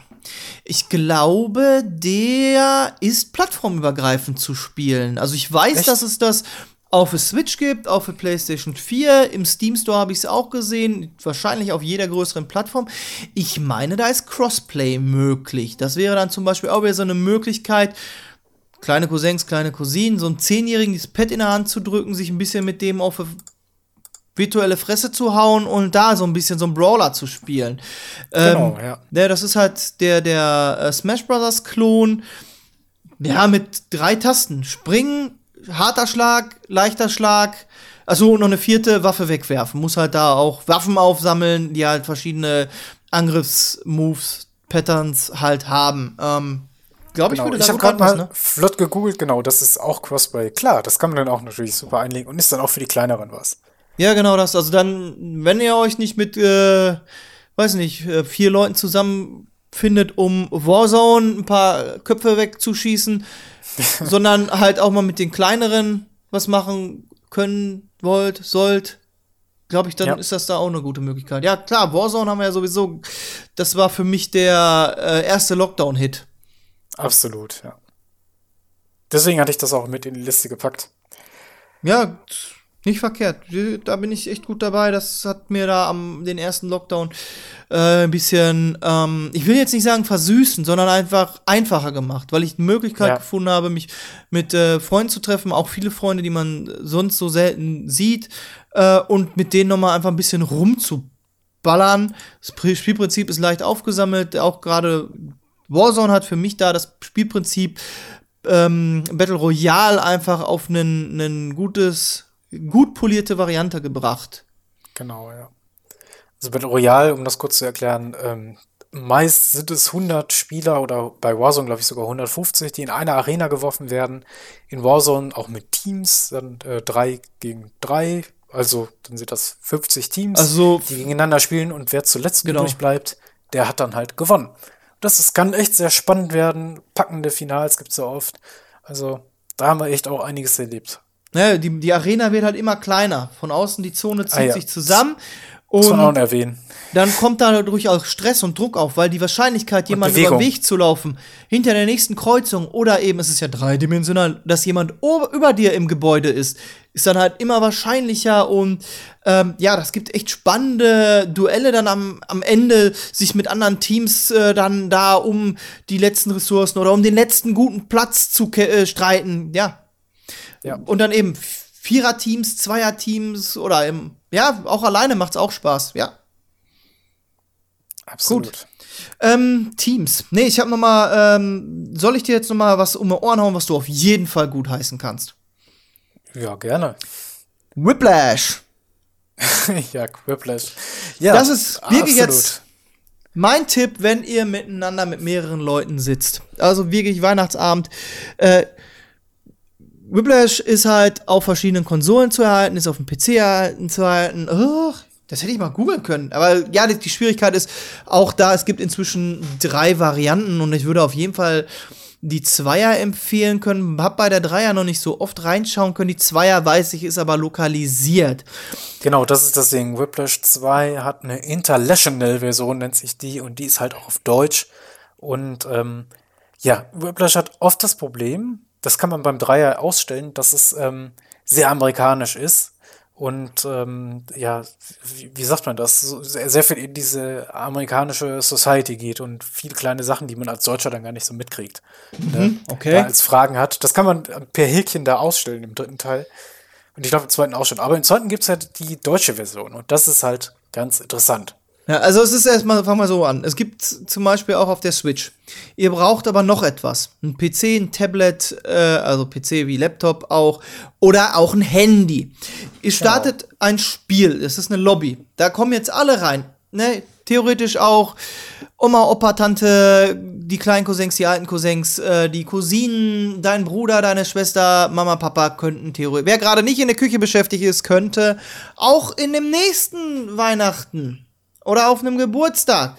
Ich glaube, der ist plattformübergreifend zu spielen. Also ich weiß,
Echt?
dass es das auf der Switch gibt, auf der PlayStation 4, im Steam Store habe ich es auch gesehen, wahrscheinlich auf jeder größeren Plattform. Ich meine, da ist Crossplay möglich. Das wäre dann zum Beispiel auch wieder so eine Möglichkeit, kleine Cousins, kleine Cousinen, so einem Zehnjährigen das Pad in der Hand zu drücken, sich ein bisschen mit dem auf eine virtuelle Fresse zu hauen und da so ein bisschen so ein Brawler zu spielen.
Genau,
ähm,
ja.
ja. Das ist halt der, der äh, Smash Brothers Klon. Ja, mit drei Tasten. Springen, harter Schlag, leichter Schlag. Also noch eine vierte Waffe wegwerfen. Muss halt da auch Waffen aufsammeln, die halt verschiedene Angriffsmoves, Patterns halt haben. Ähm, Glaube ich,
Genau.
würde
Ich habe gerade mal
ne?
flott gegoogelt, genau, das ist auch Crossplay. Klar, das kann man dann auch natürlich super einlegen und ist dann auch für die kleineren was.
Ja, genau das. Also dann, wenn ihr euch nicht mit, äh, weiß nicht, äh, vier Leuten zusammenfindet, um Warzone ein paar Köpfe wegzuschießen, sondern halt auch mal mit den kleineren was machen können wollt, sollt, glaube ich, dann
Ja.
ist das da auch eine gute Möglichkeit. Ja, klar, Warzone haben wir ja sowieso, das war für mich der äh, erste Lockdown-Hit.
Absolut, ja. Deswegen hatte ich das auch mit in die Liste gepackt.
Ja, nicht verkehrt. Da bin ich echt gut dabei. Das hat mir da am den ersten Lockdown äh, ein bisschen, ähm, ich will jetzt nicht sagen versüßen, sondern einfach einfacher gemacht, weil ich die Möglichkeit
Ja.
gefunden habe, mich mit äh, Freunden zu treffen, auch viele Freunde, die man sonst so selten sieht, äh, und mit denen nochmal einfach ein bisschen rumzuballern. Das Pri- Spielprinzip ist leicht aufgesammelt, auch gerade Warzone hat für mich da das Spielprinzip ähm, Battle Royale einfach auf einen gutes, gut polierte Variante gebracht.
Genau, ja. Also Battle Royale, um das kurz zu erklären, ähm, meist sind es 100 Spieler oder bei Warzone glaube ich sogar 150, die in eine Arena geworfen werden. In Warzone auch mit Teams, dann äh, drei gegen drei, also dann sind das 50 Teams,
Also-
die gegeneinander spielen und wer zuletzt
Genau.
übrig bleibt, der hat dann halt gewonnen. Das ist, kann echt sehr spannend werden. Packende Finals gibt es so oft. Also da haben wir echt auch einiges erlebt.
Ne, die, die Arena wird halt immer kleiner. Von außen die Zone zieht
Ah, ja.
sich zusammen.
Muss man auch
Und
erwähnen.
dann kommt da durchaus Stress und Druck auf, weil die Wahrscheinlichkeit, jemanden über den Weg zu laufen, hinter der nächsten Kreuzung oder eben, es ist ja dreidimensional, dass jemand über dir im Gebäude ist, ist dann halt immer wahrscheinlicher und ähm, ja, das gibt echt spannende Duelle dann am, am Ende, sich mit anderen Teams äh, dann da um die letzten Ressourcen oder um den letzten guten Platz zu äh, streiten, ja.
Ja.
Und dann eben Vierer-Teams, Zweier-Teams oder im, ja, auch alleine macht's auch Spaß, ja.
Absolut.
Ähm, Teams. Nee, ich habe noch mal, ähm, soll ich dir jetzt noch mal was um die Ohren hauen, was du auf jeden Fall gut heißen kannst?
Ja, gerne.
Whiplash.
ja, Whiplash. Ja,
Das ist wirklich
absolut.
jetzt mein Tipp, wenn ihr miteinander mit mehreren Leuten sitzt. Also wirklich Weihnachtsabend. Äh, Whiplash ist halt auf verschiedenen Konsolen zu erhalten, ist auf dem PC erhalten zu erhalten. Oh, das hätte ich mal googeln können. Aber ja, die, Schwierigkeit ist auch da, es gibt inzwischen drei Varianten und ich würde auf jeden Fall die Zweier empfehlen können. Hab bei der Dreier noch nicht so oft reinschauen können. Die Zweier, weiß ich, ist aber lokalisiert.
Genau, das ist das Ding. Whiplash 2 hat eine International-Version, nennt sich die, und die ist halt auch auf Deutsch. Und ähm, ja, Whiplash hat oft das Problem, das kann man beim Dreier ausstellen, dass es ähm, sehr amerikanisch ist. Und ähm, ja, wie, wie sagt man das? So sehr, sehr viel in diese amerikanische Society geht und viele kleine Sachen, die man als Deutscher dann gar nicht so mitkriegt. ne,
okay.
Da als Fragen hat. Das kann man per Häkchen da ausstellen im dritten Teil. Und ich glaube im zweiten auch schon. Aber im zweiten gibt es halt die deutsche Version. Und das ist halt ganz interessant.
Ja, also es ist erstmal, fangen wir so an. Es gibt zum Beispiel auch auf der Switch. Ihr braucht aber noch etwas. Ein PC, ein Tablet, äh, also PC wie Laptop auch, oder auch ein Handy. Ihr startet ein Spiel, es ist eine Lobby. Da kommen jetzt alle rein. Ne? Theoretisch auch Oma, Opa, Tante, die kleinen Cousins, die alten Cousins, äh, die Cousinen, dein Bruder, deine Schwester, Mama, Papa könnten theoretisch. Wer gerade nicht in der Küche beschäftigt ist, könnte auch in dem nächsten Weihnachten oder auf einem Geburtstag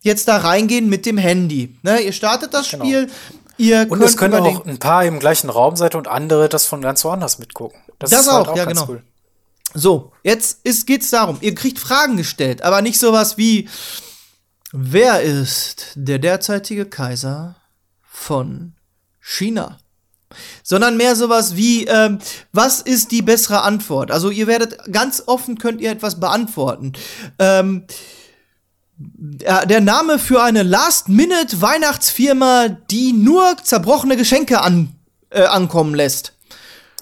jetzt da reingehen mit dem Handy. Ne, ihr startet das
Genau.
Spiel, ihr
Und es können auch ein paar im gleichen Raum sein und andere das von ganz woanders mitgucken.
Das
ist halt
auch, ja,
ganz
genau.
cool.
So, jetzt ist, geht's darum, ihr kriegt Fragen gestellt, aber nicht sowas wie, wer ist der derzeitige Kaiser von China? Sondern mehr sowas wie, ähm, was ist die bessere Antwort? Also ihr werdet ganz offen könnt ihr etwas beantworten. Ähm, der der Name für eine Last-Minute-Weihnachtsfirma, die nur zerbrochene Geschenke an, äh, ankommen lässt.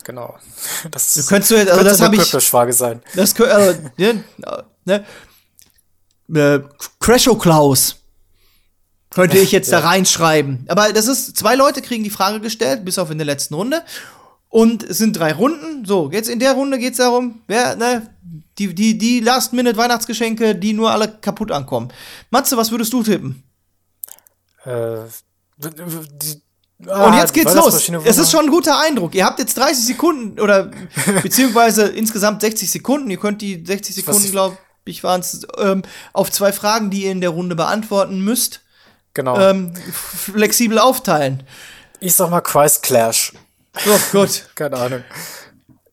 Genau. Das
Du könntest du jetzt- also
könnte
das
eine
hab ich-
Whiplash-Frage sein.
Das also, ne, ne, äh, Crasho Klaus könnte ich jetzt da reinschreiben. Aber das ist, zwei Leute kriegen die Frage gestellt, bis auf in der letzten Runde. Und es sind drei Runden. So, jetzt in der Runde geht's darum, wer, ne, die, die, die Last-Minute-Weihnachtsgeschenke, die nur alle kaputt ankommen. Matze, was würdest du tippen?
Äh, die,
Und jetzt geht's los. Es ist schon ein guter Eindruck. Ihr habt jetzt 30 Sekunden oder beziehungsweise insgesamt 60 Sekunden. Ihr könnt die 60 Sekunden, glaube ich, waren es, ähm, auf zwei Fragen, die ihr in der Runde beantworten müsst,
Genau.
ähm, flexibel aufteilen.
ich sag mal Christ Clash.
So, gut.
Keine Ahnung.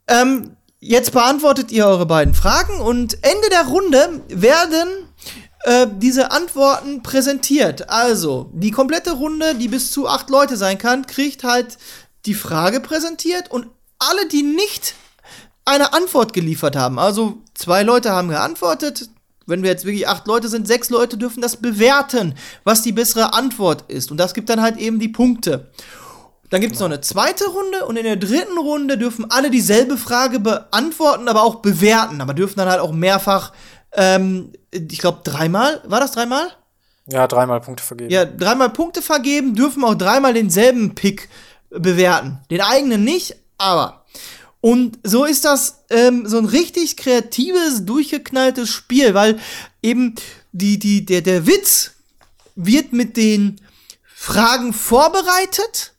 ähm, jetzt beantwortet ihr eure beiden Fragen und Ende der Runde werden äh, diese Antworten präsentiert. Also, die komplette Runde, die bis zu acht Leute sein kann, kriegt halt die Frage präsentiert und alle, die nicht eine Antwort geliefert haben, also zwei Leute haben geantwortet, wenn wir jetzt wirklich acht Leute sind, sechs Leute dürfen das bewerten, was die bessere Antwort ist. Und das gibt dann halt eben die Punkte. Dann gibt es noch eine zweite Runde und in der dritten Runde dürfen alle dieselbe Frage beantworten, aber auch bewerten. Aber dürfen dann halt auch mehrfach, ähm, ich glaube dreimal, war das dreimal?
Ja, dreimal Punkte vergeben.
Ja, dreimal Punkte vergeben, dürfen auch dreimal denselben Pick bewerten. Den eigenen nicht, aber. Und so ist das ähm, so ein richtig kreatives, durchgeknalltes Spiel, weil eben die, die, der, der Witz wird mit den Fragen vorbereitet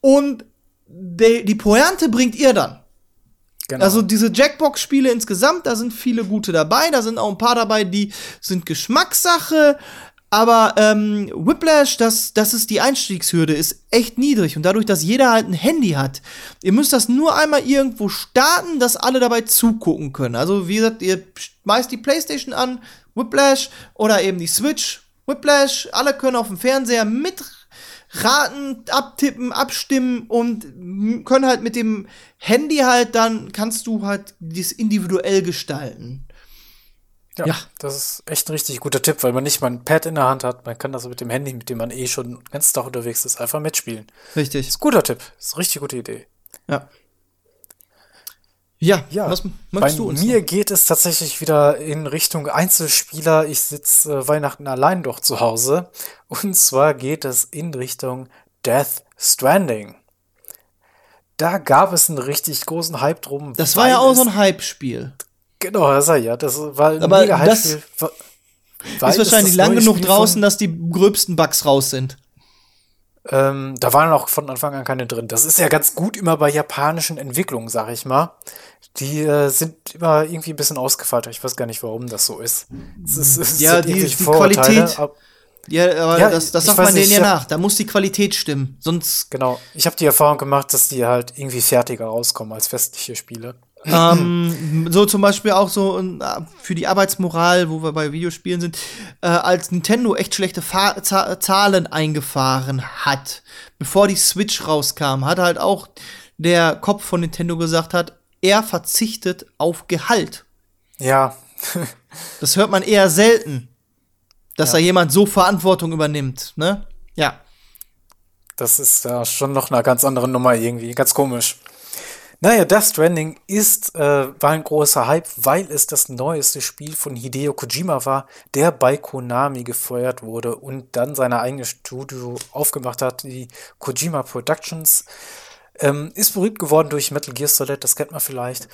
und de, die Pointe bringt ihr dann.
Genau.
Also diese Jackbox-Spiele insgesamt, da sind viele gute dabei, da sind auch ein paar dabei, die sind Geschmackssache, aber ähm, Whiplash, das, das ist die Einstiegshürde, ist echt niedrig. Und dadurch, dass jeder halt ein Handy hat, ihr müsst das nur einmal irgendwo starten, dass alle dabei zugucken können. Also, wie gesagt, ihr schmeißt die Playstation an, Whiplash oder eben die Switch, Whiplash, alle können auf dem Fernseher mitraten, abtippen, abstimmen und können halt mit dem Handy halt dann, kannst du halt das individuell gestalten.
Ja,
Ja.
das ist echt ein richtig guter Tipp, weil man nicht mal ein Pad in der Hand hat. Man kann das mit dem Handy, mit dem man eh schon den ganzen Tag unterwegs ist, einfach mitspielen.
Richtig.
Ist ein guter Tipp. Ist eine richtig gute Idee.
Ja. Ja,
Ja,
was möchtest du uns?
mir geht es tatsächlich wieder in Richtung Einzelspieler. Ich sitze äh, Weihnachten allein doch zu Hause. Und zwar geht es in Richtung Death Stranding. Da gab es einen richtig großen Hype drum.
Das war ja auch so ein Hype-Spiel.
Genau, das war ja. Das war ein
Aber
mega
das
Hype-Spiel. wa-
Ist wahrscheinlich
das
lang genug
Spiel
draußen, dass die gröbsten Bugs raus sind.
Ähm, da waren auch von Anfang an keine drin. Das ist ja ganz gut immer bei japanischen Entwicklungen, sag ich mal. Die äh, sind immer irgendwie ein bisschen ausgefeilter. Ich weiß gar nicht, warum das so ist. Es ist, es
Ja, die- die Qualität-
ab-
Ja, aber
Ja,
das, das sagt man denen ja nach. Da muss die Qualität stimmen. Sonst,
Genau. Ich habe die Erfahrung gemacht, dass die halt irgendwie fertiger rauskommen als westliche Spiele.
Ähm, so zum Beispiel auch so äh, für die Arbeitsmoral, wo wir bei Videospielen sind, äh, als Nintendo echt schlechte Fa Za Zahlen eingefahren hat, bevor die Switch rauskam, hat halt auch der Kopf von Nintendo gesagt hat, er verzichtet auf Gehalt.
Ja,
Das hört man eher selten, dass da jemand so Verantwortung übernimmt, ne? Ja.
das ist ja schon noch eine ganz andere Nummer irgendwie. Ganz komisch. Naja, Death Stranding ist, äh, war ein großer Hype, weil es das neueste Spiel von Hideo Kojima war, der bei Konami gefeuert wurde und dann seine eigene Studio aufgemacht hat, die Kojima Productions. Ähm, ist berühmt geworden durch Metal Gear Solid, das kennt man vielleicht.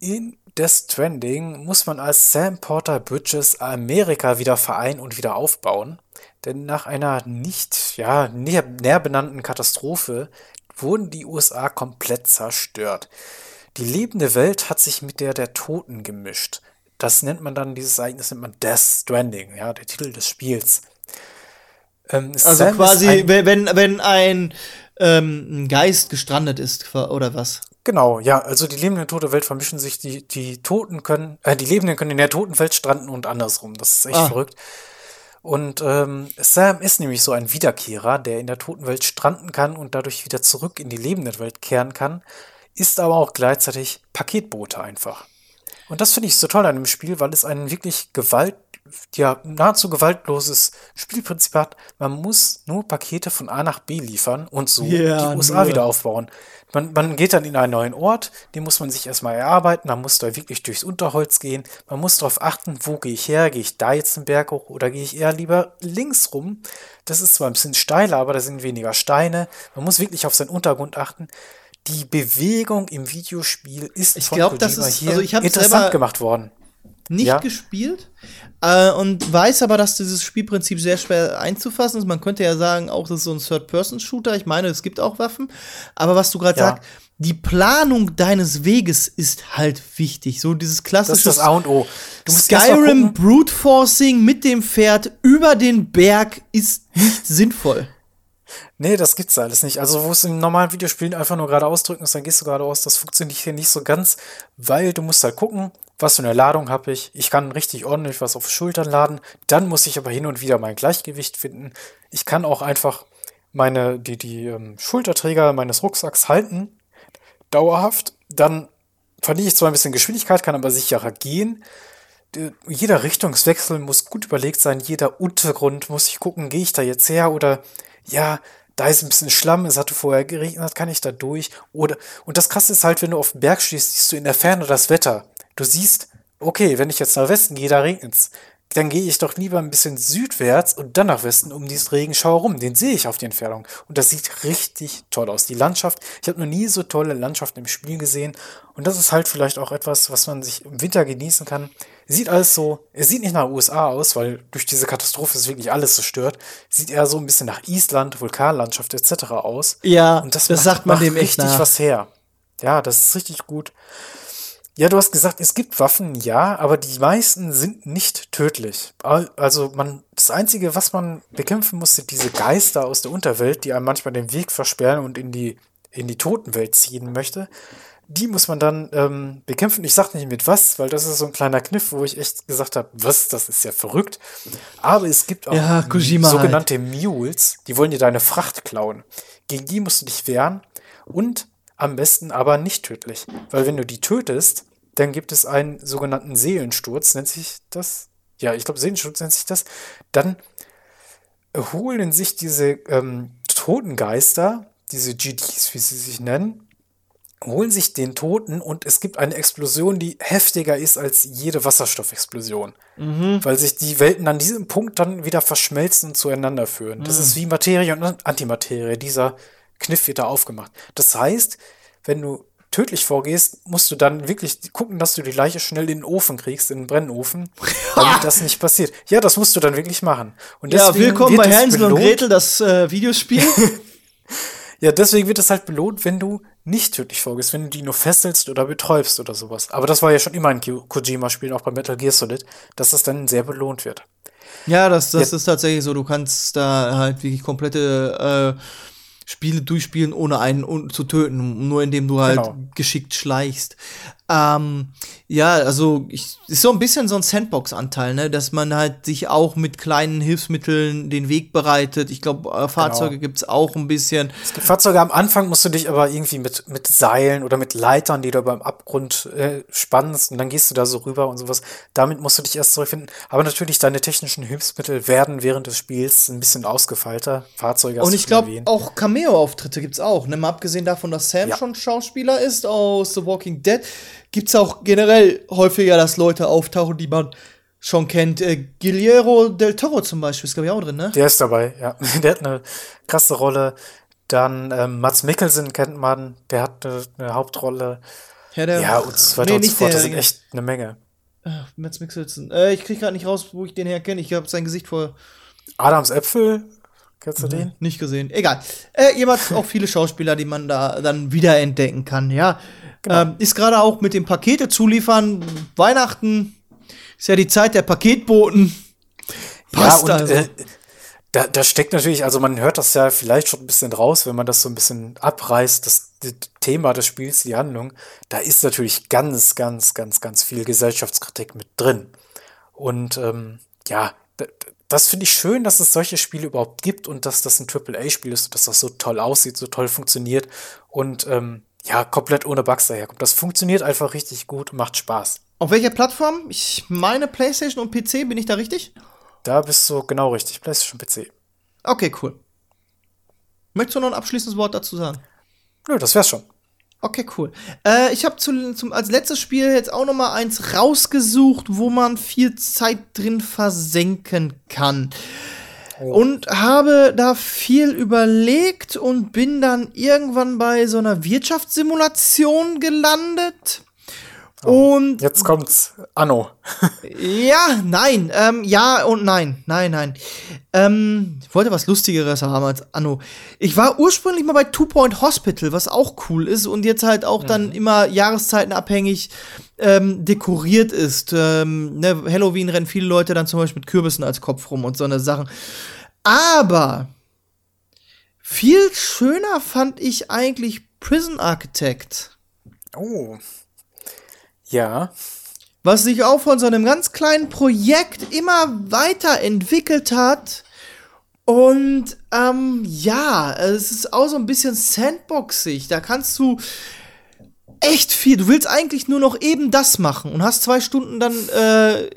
In Death Stranding muss man als Sam Porter Bridges Amerika wieder vereinen und wieder aufbauen. Denn nach einer nicht ja, näher, näher benannten Katastrophe wurden die USA komplett zerstört. Die lebende Welt hat sich mit der der Toten gemischt. Das nennt man dann, dieses Ereignis nennt man Death Stranding, ja, der Titel des Spiels. Ähm,
Also
Sam
quasi, wenn, wenn ein, ähm, ein Geist gestrandet ist, oder was?
Genau, ja, also die lebende und tote Welt vermischen sich, die, die Toten können, äh, die Lebenden können in der toten Welt stranden und andersrum. Das ist echt
Ah.
verrückt. Und ähm, Sam ist nämlich so ein Wiederkehrer, der in der toten Welt stranden kann und dadurch wieder zurück in die lebende Welt kehren kann, ist aber auch gleichzeitig Paketbote einfach. Und das finde ich so toll an dem Spiel, weil es ein wirklich Gewalt, ja, nahezu gewaltloses Spielprinzip hat. Man muss nur Pakete von A nach B liefern und so
Ja,
die USA
nur.
wieder aufbauen. Man, man geht dann in einen neuen Ort, den muss man sich erstmal erarbeiten, man muss da wirklich durchs Unterholz gehen, man muss darauf achten, wo gehe ich her, gehe ich da jetzt den Berg hoch oder gehe ich eher lieber links rum. Das ist zwar ein bisschen steiler, aber da sind weniger Steine. Man muss wirklich auf seinen Untergrund achten. Die Bewegung im Videospiel ist
Ich
von
glaub, das
Kojima
ist-
hier
also ich
interessant
selber-
gemacht worden.
Nicht
Ja.
gespielt äh, und weiß aber, dass dieses Spielprinzip sehr schwer einzufassen ist. Man könnte ja sagen, auch das ist so ein Third-Person-Shooter. Ich meine, es gibt auch Waffen. Aber was du gerade
Ja.
sagst, die Planung deines Weges ist halt wichtig. So dieses
Das
klassische
ist das A und O.
Skyrim Brute Forcing mit dem Pferd über den Berg ist nicht sinnvoll.
Nee, das gibt's alles nicht. Also, wo es in normalen Videospielen einfach nur geradeaus drücken ist, dann gehst du geradeaus. Das funktioniert hier nicht so ganz, weil du musst halt gucken, was für eine Ladung habe ich. Ich kann richtig ordentlich was auf Schultern laden. Dann muss ich aber hin und wieder mein Gleichgewicht finden. Ich kann auch einfach meine, die, die ähm, Schulterträger meines Rucksacks halten. Dauerhaft. Dann verliere ich zwar ein bisschen Geschwindigkeit, kann aber sicherer gehen. D- Jeder Richtungswechsel muss gut überlegt sein. Jeder Untergrund muss ich gucken, gehe ich da jetzt her oder ja, da ist ein bisschen Schlamm, es hatte vorher geregnet, kann ich da durch? Oder, und das krasse ist halt, wenn du auf den Berg stehst, siehst du in der Ferne das Wetter. Du siehst, okay, wenn ich jetzt nach Westen gehe, da regnet's. Dann gehe ich doch lieber ein bisschen südwärts und dann nach Westen um diesen Regenschauer rum. Den sehe ich auf die Entfernung. Und das sieht richtig toll aus. Die Landschaft, ich habe noch nie so tolle Landschaften im Spiel gesehen. Und das ist halt vielleicht auch etwas, was man sich im Winter genießen kann. Sieht alles so, es sieht nicht nach USA aus, weil durch diese Katastrophe ist wirklich alles zerstört. Sieht eher so ein bisschen nach Island, Vulkanlandschaft etc. aus.
Ja,
Und das,
das
macht,
sagt man
macht
dem echt
richtig
nach.
was her. Ja, das ist richtig gut. Ja, du hast gesagt, es gibt Waffen, ja, aber die meisten sind nicht tödlich. Al- Also man, das Einzige, was man bekämpfen muss, sind diese Geister aus der Unterwelt, die einem manchmal den Weg versperren und in die, in die Totenwelt ziehen möchte. Die muss man dann ähm, bekämpfen. Ich sag nicht mit was, weil das ist so ein kleiner Kniff, wo ich echt gesagt habe, was, das ist ja verrückt. Aber es gibt auch
Ja, Kojima halt.
sogenannte Mules, die wollen dir deine Fracht klauen. Gegen die musst du dich wehren und am besten aber nicht tödlich. Weil wenn du die tötest, dann gibt es einen sogenannten Seelensturz, nennt sich das? Ja, ich glaube, Seelensturz nennt sich das. Dann holen sich diese ähm, Totengeister, diese GDs, wie sie sich nennen, holen sich den Toten und es gibt eine Explosion, die heftiger ist als jede Wasserstoffexplosion. Weil sich die Welten an diesem Punkt dann wieder verschmelzen und zueinander führen. Das ist wie Materie und Antimaterie. Dieser Kniff wird da aufgemacht. Das heißt, wenn du tödlich vorgehst, musst du dann wirklich gucken, dass du die Leiche schnell in den Ofen kriegst, in den Brennofen, damit das nicht passiert. Ja, das musst du dann wirklich machen. Und
Ja, willkommen bei Hänsel und. Gretel, das äh, Videospiel.
Ja, deswegen wird es halt belohnt, wenn du nicht tödlich vorgehst, wenn du die nur fesselst oder betäubst oder sowas. Aber das war ja schon immer ein Ko- Kojima-Spiel, auch bei Metal Gear Solid, dass das dann sehr belohnt wird.
Ja, das, das
Ja.
ist tatsächlich so. Du kannst da halt wirklich komplette äh, Spiele durchspielen, ohne einen zu töten, nur indem du halt
Genau.
geschickt schleichst. Ähm, ja, also ich, ist so ein bisschen so ein Sandbox-Anteil, ne, dass man halt sich auch mit kleinen Hilfsmitteln den Weg bereitet. Ich glaube, äh, Fahrzeuge
Genau.
gibt's auch ein bisschen.
Es gibt Fahrzeuge am Anfang, musst du dich aber irgendwie mit, mit Seilen oder mit Leitern, die du beim Abgrund äh, spannst und dann gehst du da so rüber und sowas. Damit musst du dich erst zurückfinden. Aber natürlich, deine technischen Hilfsmittel werden während des Spiels ein bisschen ausgefeilter. Fahrzeuge
Und ich glaube, auch Cameo-Auftritte gibt's auch. Ne? Mal abgesehen davon, dass Sam
Ja.
schon Schauspieler ist aus The Walking Dead, gibt's auch generell häufiger, dass Leute auftauchen, die man schon kennt. Äh, Guillermo del Toro zum Beispiel ist, glaube ich, auch drin, ne?
Der ist dabei, ja. Der hat eine krasse Rolle. Dann ähm, Mats Mikkelsen kennt man, der hat eine, eine Hauptrolle.
Ja, der,
Ja, und so weiter
Nee,
und so fort. Das sind echt eine Menge.
Ach, Mads Mikkelsen. Äh, ich krieg gerade nicht raus, wo ich den herkenne. Ich habe sein Gesicht vor
Adams Äpfel, kennst du den?
nicht gesehen. Egal. Äh, jemand auch viele Schauspieler, die man da dann wiederentdecken kann, ja.
Genau.
Ähm, ist gerade auch mit dem Pakete zuliefern. Weihnachten ist ja die Zeit der Paketboten. Passt
ja, und
also.
äh, da, da steckt natürlich, also man hört das ja vielleicht schon ein bisschen raus, wenn man das so ein bisschen abreißt, das, das Thema des Spiels, die Handlung, da ist natürlich ganz, ganz, ganz, ganz viel Gesellschaftskritik mit drin. Und ähm, ja, das finde ich schön, dass es solche Spiele überhaupt gibt und dass das ein AAA-Spiel ist und dass das so toll aussieht, so toll funktioniert und ähm, ja, komplett ohne Bugs daherkommt. Das funktioniert einfach richtig gut und macht Spaß.
Auf welcher Plattform? Ich meine PlayStation und PC, bin ich da richtig?
Da bist du genau richtig. PlayStation PC.
Okay, cool. Möchtest du noch ein abschließendes Wort dazu sagen?
Nö, das wär's schon.
Okay, cool. Äh, ich habe zu, zum, als letztes Spiel jetzt auch noch mal eins rausgesucht, wo man viel Zeit drin versenken kann. Und habe da viel überlegt und bin dann irgendwann bei so einer Wirtschaftssimulation gelandet. Und
Jetzt kommt's. Anno.
ja, nein, ähm, ja und nein, nein, nein. Ähm, ich wollte was Lustigeres haben als Anno. Ich war ursprünglich mal bei Two Point Hospital, was auch cool ist und jetzt halt auch dann immer jahreszeitenabhängig ähm, dekoriert ist. Ähm, ne, Halloween rennen viele Leute dann zum Beispiel mit Kürbissen als Kopf rum und so eine Sachen. Aber Viel schöner fand ich eigentlich Prison Architect.
Oh. Ja.
was sich auch von so einem ganz kleinen Projekt immer weiterentwickelt hat. Und ähm, ja, es ist auch so ein bisschen sandboxig. Da kannst du echt viel. Du willst eigentlich nur noch eben das machen und hast zwei Stunden dann äh,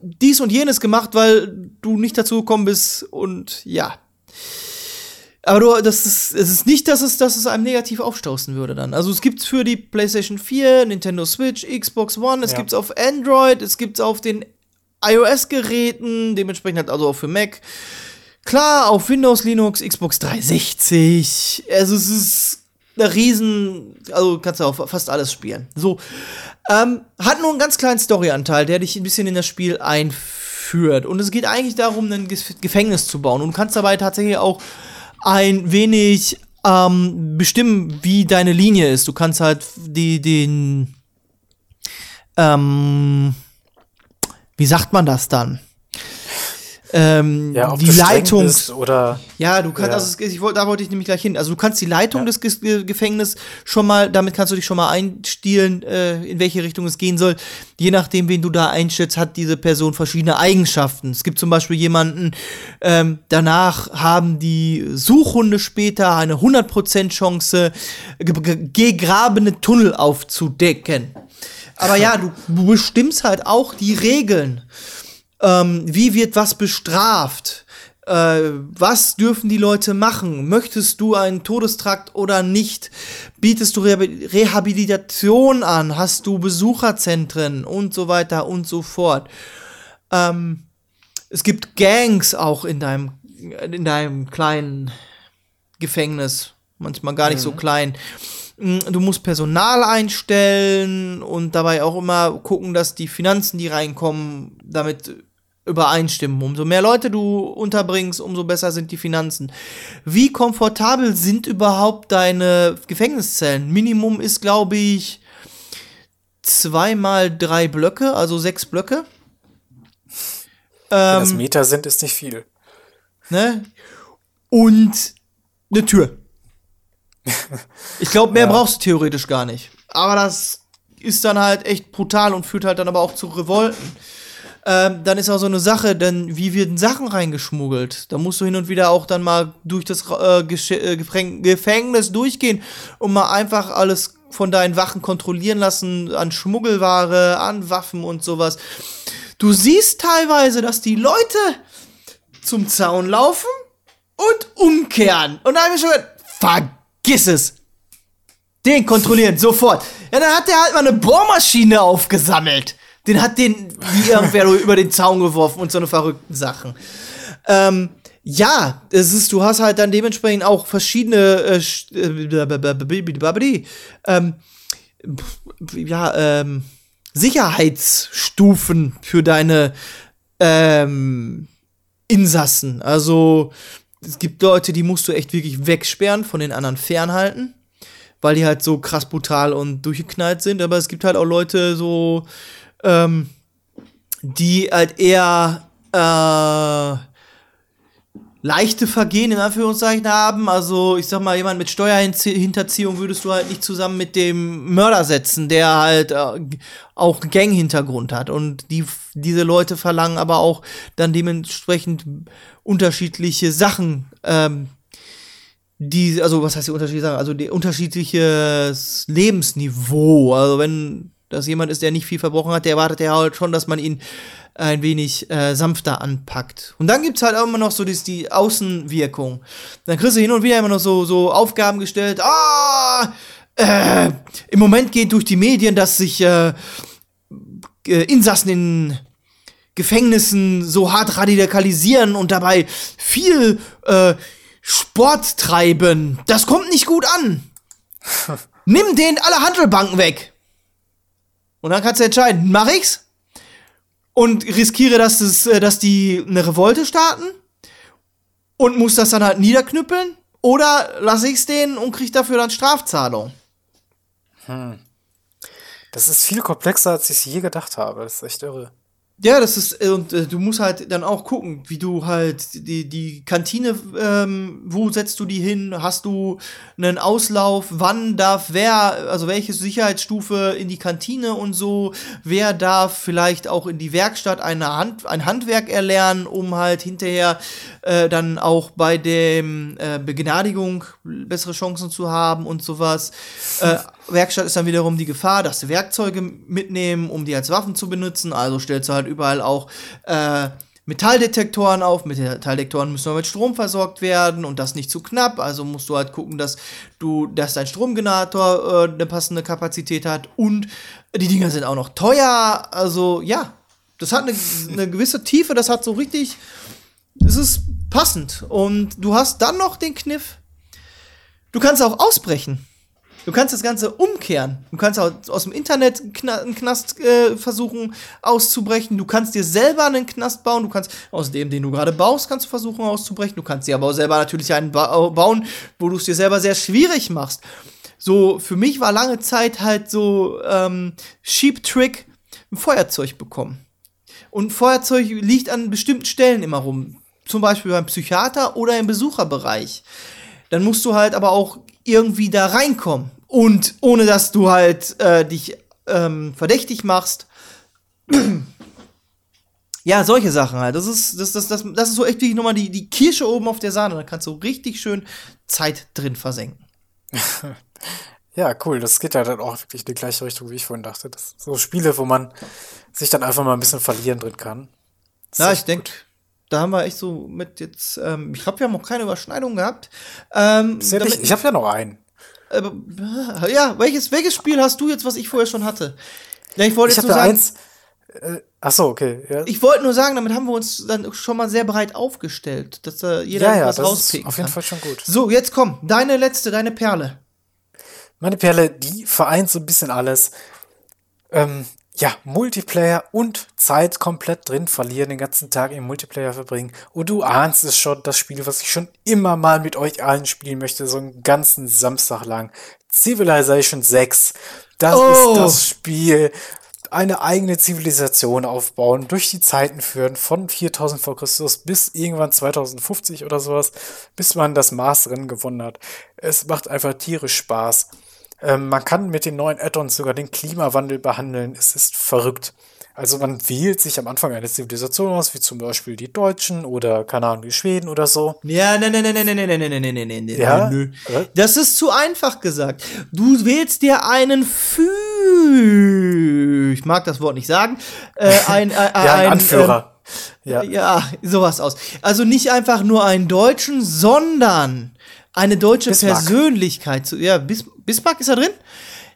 dies und jenes gemacht, weil du nicht dazu gekommen bist. Und ja. Aber du, das ist, es ist nicht, dass es, dass es einem negativ aufstoßen würde dann. Also es gibt's für die PlayStation 4, Nintendo Switch, Xbox One, es
Ja.
gibt's auf Android, es gibt's auf den iOS-Geräten, dementsprechend halt also auch für Mac. Klar, auf Windows, Linux, Xbox 360. Also es ist eine riesen, also kannst du auf fast alles spielen. So, ähm, hat nur einen ganz kleinen Storyanteil, der dich ein bisschen in das Spiel einführt. Und es geht eigentlich darum, ein Gef- Gefängnis zu bauen. Und du kannst dabei tatsächlich auch ein wenig ähm, bestimmen, wie deine Linie ist. Du kannst halt die, den, ähm, wie sagt man das dann? Ähm,
Ja,
die Leitung.
oder
Ja, du kannst,
Ja.
also ich da wollte ich nämlich gleich hin. Also du kannst die Leitung des Ge Ge- Gefängnisses schon mal, damit kannst du dich schon mal einstielen, äh, in welche Richtung es gehen soll. Je nachdem, wen du da einstellst, hat diese Person verschiedene Eigenschaften. Es gibt zum Beispiel jemanden, ähm, danach haben die Suchhunde später eine 100% Chance, ge ge gegrabene Tunnel aufzudecken. Aber ja, du bestimmst halt auch die Regeln ähm, wie wird was bestraft? Äh, was dürfen die Leute machen? Möchtest du einen Todestrakt oder nicht? Bietest du Rehabi- Rehabilitation an? Hast du Besucherzentren und so weiter und so fort? Ähm, es gibt Gangs auch in deinem, in deinem kleinen Gefängnis. Manchmal gar nicht so klein. Mm, Du musst Personal einstellen und dabei auch immer gucken, dass die Finanzen, die reinkommen, damit übereinstimmen. Umso mehr Leute du unterbringst, umso besser sind die Finanzen. Wie komfortabel sind überhaupt deine Gefängniszellen? Minimum ist, glaube ich, zweimal drei Blöcke, also sechs Blöcke.
wenn
Ähm,
das Meter sind, ist nicht viel.
ne? Und eine Tür. Ich glaube, mehr brauchst du theoretisch gar nicht. Aber das ist dann halt echt brutal und führt halt dann aber auch zu Revolten. Ähm, dann ist auch so eine Sache, denn wie werden Sachen reingeschmuggelt? Da musst du hin und wieder auch dann mal durch das äh, äh, Gefäng Gefängnis durchgehen und mal einfach alles von deinen Wachen kontrollieren lassen an Schmuggelware, an Waffen und sowas. Du siehst teilweise, dass die Leute zum Zaun laufen und umkehren. Und da habe ich schon gedacht, vergiss es. Den kontrollieren, sofort. Ja, dann hat der halt mal eine Bohrmaschine aufgesammelt. Den hat den wie irgendwer über den Zaun geworfen und so eine verrückten Sachen. Ähm, ja, es ist, du hast halt dann dementsprechend auch verschiedene sch- äh, ähm, ja, ähm, Sicherheitsstufen für deine ähm, Insassen. Also es gibt Leute, die musst du echt wirklich wegsperren, von den anderen fernhalten, weil die halt so krass brutal und durchgeknallt sind. Aber es gibt halt auch Leute so, ähm, die halt eher äh, leichte Vergehen in Anführungszeichen haben. Also, ich sag mal, jemand mit Steuerhinterziehung würdest du halt nicht zusammen mit dem Mörder setzen, der halt äh, auch Gang-Hintergrund hat. Und die, diese Leute verlangen aber auch dann dementsprechend unterschiedliche Sachen. Ähm, die, also was heißt die unterschiedliche Sache? Also die unterschiedliches Lebensniveau. Also wenn das jemand ist, der nicht viel verbrochen hat, der erwartet ja halt schon, dass man ihn ein wenig äh, sanfter anpackt. Und dann gibt's halt auch immer noch so die, die Außenwirkung. Dann kriegst du hin und wieder immer noch so, so Aufgaben gestellt. Ah, äh, im Moment geht durch die Medien, dass sich äh, äh, Insassen in Gefängnissen so hart radikalisieren und dabei viel äh, Sport treiben. Das kommt nicht gut an. Nimm denen alle Handelbanken weg. Und dann kannst du entscheiden, mach ich's? Und riskiere, dass, es, äh, dass die eine Revolte starten? Und muss das dann halt niederknüppeln? Oder lasse ich's denen und krieg dafür dann Strafzahlung?
Das ist viel komplexer, als ich je gedacht habe. Das ist echt irre.
Ja, das ist, äh, und äh, du musst halt dann auch gucken, wie du halt die, die Kantine, ähm, wo setzt du die hin? Hast du einen Auslauf? Wann darf wer, also welche Sicherheitsstufe in die Kantine und so? Wer darf vielleicht auch in die Werkstatt eine Hand, ein Handwerk erlernen, um halt hinterher äh, dann auch bei dem äh, Begnadigung bessere Chancen zu haben und sowas. Äh, Werkstatt ist dann wiederum die Gefahr, dass sie Werkzeuge mitnehmen, um die als Waffen zu benutzen. Also stellst du halt überall auch äh, Metalldetektoren auf. Metalldetektoren müssen mit Strom versorgt werden und das nicht zu knapp. Also musst du halt gucken, dass du, dass dein Stromgenerator äh, eine passende Kapazität hat und die Dinger sind auch noch teuer. Also ja, das hat eine, eine gewisse Tiefe. Das hat so richtig, das ist passend. Und du hast dann noch den Kniff. Du kannst auch ausbrechen. Du kannst das Ganze umkehren. Du kannst aus dem Internet einen Knast äh, versuchen auszubrechen. Du kannst dir selber einen Knast bauen. Du kannst aus dem, den du gerade baust, kannst du versuchen auszubrechen. Du kannst dir aber auch selber natürlich einen ba bauen, wo du es dir selber sehr schwierig machst. So, für mich war lange Zeit halt so ähm, Sheep Trick ein Feuerzeug bekommen. Und Feuerzeug liegt an bestimmten Stellen immer rum. Zum Beispiel beim Psychiater oder im Besucherbereich. Dann musst du halt aber auch irgendwie da reinkommen. Und ohne dass du halt äh, dich ähm, verdächtig machst. ja, solche Sachen halt. Das ist, das, das, das, das ist so echt wie nochmal die, die Kirsche oben auf der Sahne. Da kannst du richtig schön Zeit drin versenken.
ja, cool. Das geht ja dann auch wirklich in die gleiche Richtung, wie ich vorhin dachte. Das sind so Spiele, wo man sich dann einfach mal ein bisschen verlieren drin kann.
Das ja, ich denke, da haben wir echt so mit jetzt, ähm, ich glaube, wir haben auch keine Überschneidung gehabt. Ähm,
ja ich habe ja noch einen.
Äh, ja, welches, welches Spiel hast du jetzt, was ich vorher schon hatte? Ja, ich wollte
jetzt nur sagen. Eins, äh, ach so, okay.
Ja. Ich wollte nur sagen, damit haben wir uns dann schon mal sehr breit aufgestellt, dass da jeder
ja, ja, was rauspicken Auf jeden kann. Fall schon gut.
So, jetzt komm, deine letzte, deine Perle.
Meine Perle, die vereint so ein bisschen alles. Ähm, ja, Multiplayer und Zeit komplett drin verlieren, den ganzen Tag im Multiplayer verbringen. Und du ahnst es schon, das Spiel, was ich schon immer mal mit euch allen spielen möchte, so einen ganzen Samstag lang. Civilization 6. Das oh. ist das Spiel. Eine eigene Zivilisation aufbauen, durch die Zeiten führen, von 4000 vor Christus bis irgendwann 2050 oder sowas, bis man das Marsrennen gewonnen hat. Es macht einfach tierisch Spaß. Ähm, man kann mit den neuen Add-ons sogar den Klimawandel behandeln. Es ist verrückt. Also man wählt sich am Anfang eine Zivilisation aus, wie zum Beispiel die Deutschen oder, keine Ahnung, die Schweden oder so.
Ja, ne, ne, ne, ne, ne, ne, ne, ne, ne, ne, ne, ja? nö. Das ist zu einfach gesagt. Du wählst dir einen Fü... Ich mag das Wort nicht sagen. Äh, ein, äh, ja,
ein, ein Anführer.
Äh, ja. ja, sowas aus. Also nicht einfach nur einen Deutschen, sondern eine deutsche Bismarck. Persönlichkeit zu. Ja, Bis, Bismarck ist da drin.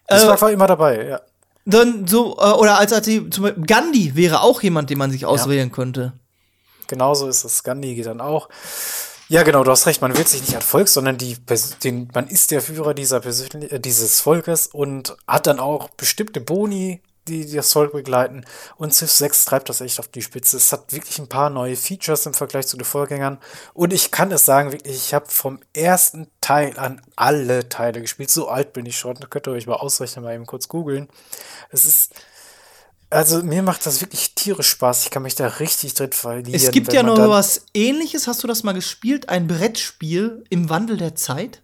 Bismarck äh, war immer dabei, ja.
Dann so, äh, oder als, als die, zum Beispiel Gandhi wäre auch jemand, den man sich auswählen ja. könnte.
Genauso ist es. Gandhi geht dann auch. Ja, genau, du hast recht, man wird sich nicht als Volk, sondern die, den, man ist der Führer dieser Persön äh, dieses Volkes und hat dann auch bestimmte Boni, die, die das Volk begleiten. Und Civ 6 treibt das echt auf die Spitze. Es hat wirklich ein paar neue Features im Vergleich zu den Vorgängern. Und ich kann es sagen, wirklich, ich habe vom ersten Teil an alle Teile gespielt. So alt bin ich schon. Da könnt ihr euch mal ausrechnen, mal eben kurz googeln. Es ist. Also mir macht das wirklich tierisch Spaß. Ich kann mich da richtig drin verlieren.
Es gibt ja noch was ähnliches. Hast du das mal gespielt? Ein Brettspiel im Wandel der Zeit?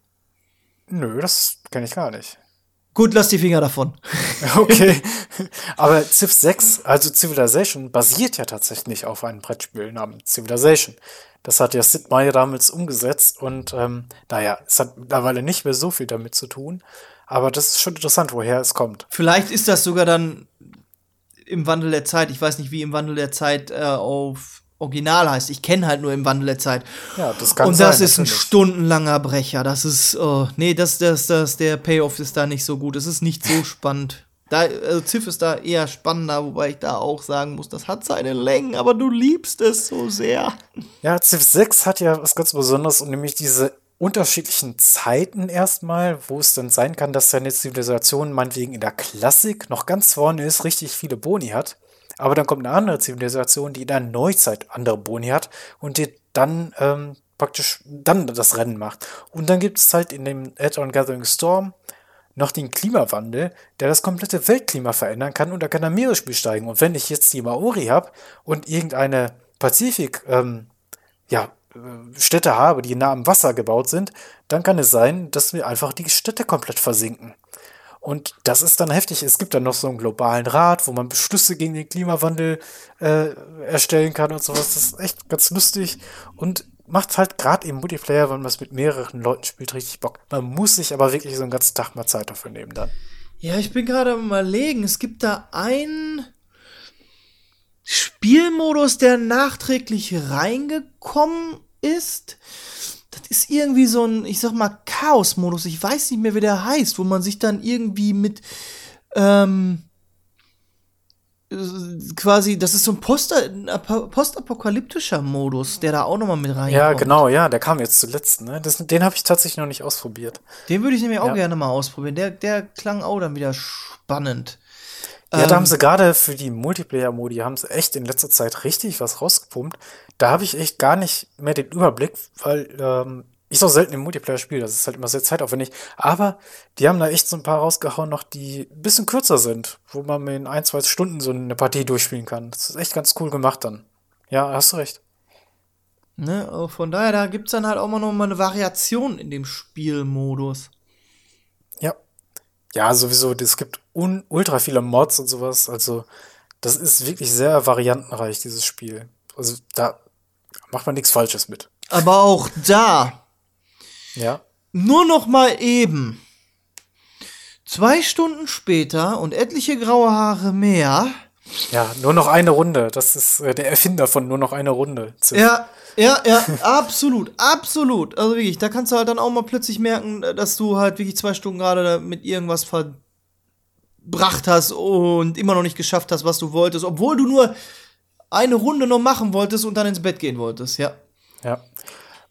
Nö, das kenne ich gar nicht.
Gut, lass die Finger davon.
Okay. Aber Civ 6, also Civilization, basiert ja tatsächlich auf einem Brettspiel namens Civilization. Das hat ja Sid Meier damals umgesetzt und ähm, naja, es hat mittlerweile nicht mehr so viel damit zu tun. Aber das ist schon interessant, woher es kommt.
Vielleicht ist das sogar dann im Wandel der Zeit. Ich weiß nicht, wie im Wandel der Zeit äh, auf Original heißt. Ich kenne halt nur im Wandel der Zeit.
Ja, das kann
Und das
sein,
ist ein stundenlanger Brecher. Das ist, oh, nee, das, das, das, der Payoff ist da nicht so gut. Es ist nicht so spannend. Da, also Ziff ist da eher spannender, wobei ich da auch sagen muss, das hat seine Längen, aber du liebst es so sehr.
Ja, Ziff 6 hat ja was ganz Besonderes und nämlich diese unterschiedlichen Zeiten erstmal, wo es dann sein kann, dass seine Zivilisation meinetwegen in der Klassik noch ganz vorne ist, richtig viele Boni hat. Aber dann kommt eine andere Zivilisation, die in der Neuzeit andere Boni hat und die dann ähm, praktisch dann das Rennen macht. Und dann gibt es halt in dem Add-on Gathering Storm noch den Klimawandel, der das komplette Weltklima verändern kann und da kann er Meeresspiegel steigen. Und wenn ich jetzt die Maori habe und irgendeine Pazifik, ähm, ja, äh, Städte habe, die nah am Wasser gebaut sind, dann kann es sein, dass mir einfach die Städte komplett versinken. Und das ist dann heftig. Es gibt dann noch so einen globalen Rat, wo man Beschlüsse gegen den Klimawandel äh, erstellen kann und sowas. Das ist echt ganz lustig und macht halt gerade im Multiplayer, wenn man es mit mehreren Leuten spielt, richtig Bock. Man muss sich aber wirklich so einen ganzen Tag mal Zeit dafür nehmen dann.
Ja, ich bin gerade am überlegen, es gibt da einen Spielmodus, der nachträglich reingekommen ist. Das ist irgendwie so ein, ich sag mal, Chaos-Modus. Ich weiß nicht mehr, wie der heißt, wo man sich dann irgendwie mit, ähm, äh, quasi, das ist so ein ap- postapokalyptischer Modus, der da auch nochmal mit reinkommt.
Ja, genau, ja, der kam jetzt zuletzt, ne? Das, den habe ich tatsächlich noch nicht ausprobiert.
Den würde ich nämlich auch
Ja.
gerne mal ausprobieren. Der, der klang auch dann wieder spannend.
Ja, da haben
Ähm,
sie gerade für die Multiplayer-Modi, haben sie echt in letzter Zeit richtig was rausgepumpt. Da habe ich echt gar nicht mehr den Überblick, weil ähm, ich so selten im Multiplayer spiele. Das ist halt immer sehr zeitaufwendig. Aber die haben da echt so ein paar rausgehauen, noch die ein bisschen kürzer sind, wo man in ein, zwei Stunden so eine Partie durchspielen kann. Das ist echt ganz cool gemacht dann. Ja, hast du recht.
Ne, also von daher, da gibt's dann halt auch mal noch mal eine Variation in dem Spielmodus.
Ja. Sowieso, es gibt un ultra viele Mods und sowas. Also, das ist wirklich sehr variantenreich, dieses Spiel. Also, da macht man nichts Falsches mit.
Aber auch da,
Ja.
nur noch mal eben. Zwei Stunden später und etliche graue Haare mehr.
Ja, nur noch eine Runde. Das ist äh, der Erfinder von nur noch eine Runde. Ziff.
Ja, ja, ja, absolut, absolut. Also wirklich, da kannst du halt dann auch mal plötzlich merken, dass du halt wirklich zwei Stunden gerade mit irgendwas verbracht hast und immer noch nicht geschafft hast, was du wolltest, obwohl du nur eine Runde noch machen wolltest und dann ins Bett gehen wolltest, ja.
Ja.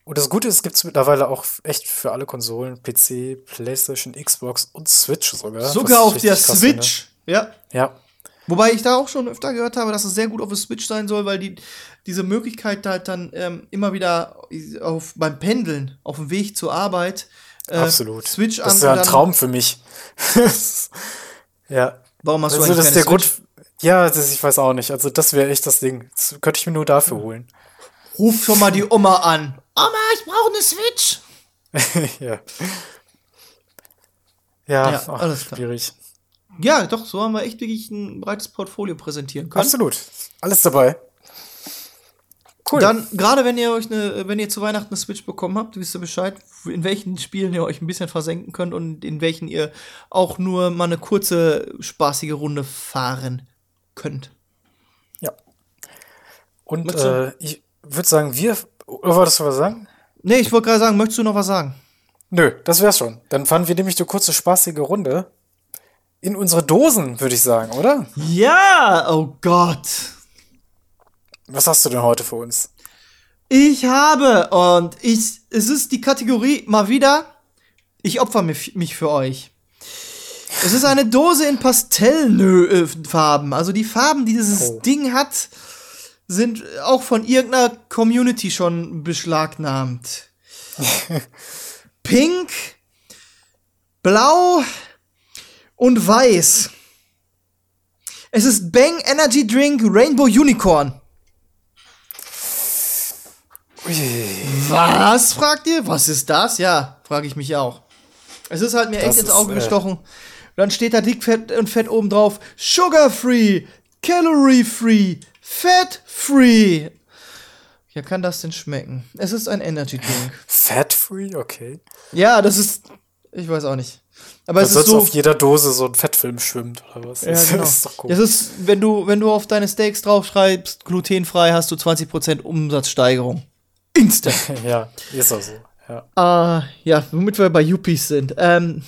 Und das Gute ist, es gibt es mittlerweile auch echt für alle Konsolen, PC, PlayStation, Xbox und Switch sogar.
Sogar auf der
krass finde.
Switch, ja.
Ja.
Wobei ich da auch schon öfter gehört habe, dass es sehr gut auf der Switch sein soll, weil die diese Möglichkeit halt dann ähm, immer wieder auf, beim Pendeln, auf dem Weg zur Arbeit, äh,
Absolut.
Switch an
das ist ja ein Traum für mich. ja.
Warum hast du
Also,
eigentlich
das ist der
Switch?
Grund. Ja, das, ich weiß auch nicht. Also, das wäre echt das Ding. Das könnte ich mir nur dafür holen.
Ruf schon mal die Oma an. Oma, ich brauche eine Switch.
ja. Ja,
Ja,
ach,
alles klar.
schwierig.
Ja, doch, so haben wir echt wirklich ein breites Portfolio präsentieren können.
Absolut. Alles dabei. Cool.
Dann, gerade wenn ihr euch eine, wenn ihr zu Weihnachten eine Switch bekommen habt, wisst ihr Bescheid, in welchen Spielen ihr euch ein bisschen versenken könnt und in welchen ihr auch nur mal eine kurze, spaßige Runde fahren könnt.
Ja. Und äh, ich würde sagen, wir. Oder wolltest du was sagen?
Nee, ich wollte gerade sagen, möchtest du noch was sagen?
Nö, das wär's schon. Dann fahren wir nämlich eine kurze, spaßige Runde in unsere Dosen, würde ich sagen, oder?
Ja, oh Gott.
Was hast du denn heute für uns?
Ich habe und ich, es ist die Kategorie mal wieder, ich opfer mich, mich für euch. Es ist eine Dose in Pastellfarben. Also die Farben, die dieses
Oh.
Ding hat, sind auch von irgendeiner Community schon beschlagnahmt. Pink, blau und weiß. Es ist Bang Energy Drink Rainbow Unicorn. Was, fragt ihr? Was ist das? Ja, frage ich mich auch. Es ist halt mir
Das
echt ins Auge
äh,
gestochen. Dann steht da dick fett und fett oben drauf: Sugar free, Calorie free, Fat free. Ja, kann das denn schmecken? Es ist ein Energy Drink.
Fat free, okay.
ja, das ist. Ich weiß auch nicht. Aber es ist so.
auf jeder Dose so ein Fettfilm schwimmt, oder was?
Ja,
das
genau.
ist doch cool.
Das ist, wenn du, wenn du auf deine Steaks draufschreibst, glutenfrei, hast du 20% Umsatzsteigerung. Instant.
ja, ist auch so. Ja.
Ah, ja, womit wir bei Yuppies sind. Ähm,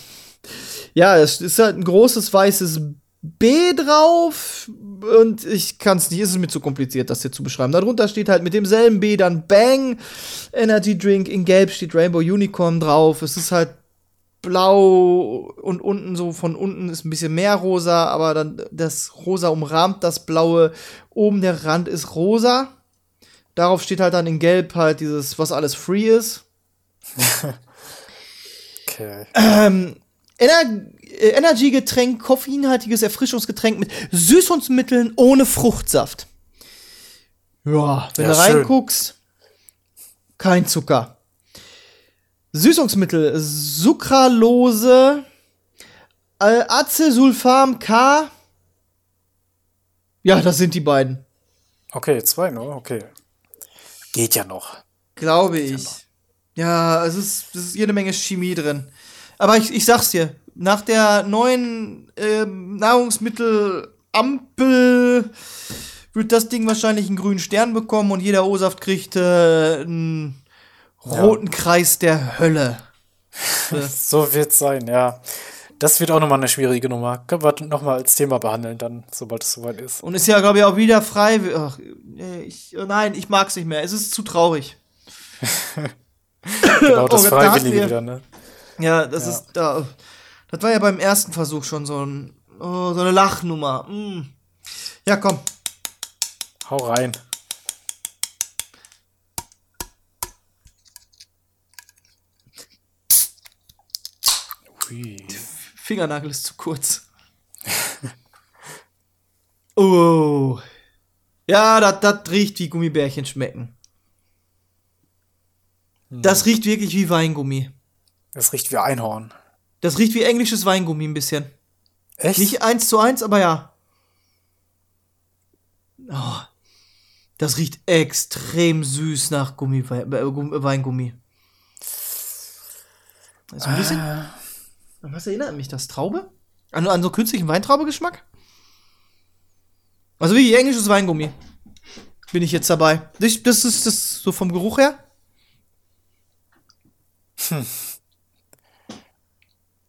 ja, es ist halt ein großes weißes B drauf und ich kann es nicht, es ist mir zu kompliziert, das hier zu beschreiben. Darunter steht halt mit demselben B dann Bang Energy Drink, in Gelb steht Rainbow Unicorn drauf. Es ist halt blau und unten so von unten ist ein bisschen mehr rosa, aber dann das rosa umrahmt das blaue. Oben der Rand ist rosa. Darauf steht halt dann in Gelb halt dieses, was alles free ist.
Okay.
Ähm, Ener äh, Energy-Getränk, koffeinhaltiges Erfrischungsgetränk mit Süßungsmitteln ohne Fruchtsaft. Ja, wenn
Ja,
du
schön.
reinguckst, kein Zucker. Süßungsmittel, Sucralose, äh, Acesulfam K. Ja, das sind die beiden.
Okay, zwei nur, okay. Geht ja noch.
Glaube ich. Ja, es ist, es ist jede Menge Chemie drin. Aber ich, ich sag's dir, nach der neuen ähm, Nahrungsmittelampel wird das Ding wahrscheinlich einen grünen Stern bekommen und jeder O-Saft kriegt äh, einen roten Kreis der Hölle.
So wird's sein, ja. Das wird auch nochmal eine schwierige Nummer. Können wir nochmal als Thema behandeln, dann, sobald es soweit ist.
Und ist ja, glaube ich, auch wieder frei. Ach, ich, oh nein, ich mag's nicht mehr. Es ist zu traurig.
Genau, das
Oh, da hatten
Freiwillige wieder, ne?
Ja, das ist da. Das war ja beim ersten Versuch schon so, ein, oh, so eine Lachnummer. Mm. Ja, komm.
Hau rein. Hui.
Fingernagel ist zu kurz. oh. Ja, das riecht wie Gummibärchen schmecken. Das riecht wirklich wie Weingummi.
Das riecht wie Einhorn.
Das riecht wie englisches Weingummi ein bisschen.
Echt?
Nicht eins zu eins, aber ja. Oh, das riecht extrem süß nach Gummi, äh, Gum- Weingummi. So ein bisschen. An was erinnert mich das? Traube? An, an so künstlichen Weintraubegeschmack? Also wie englisches Weingummi. Bin ich jetzt dabei. Das, das ist das so vom Geruch her.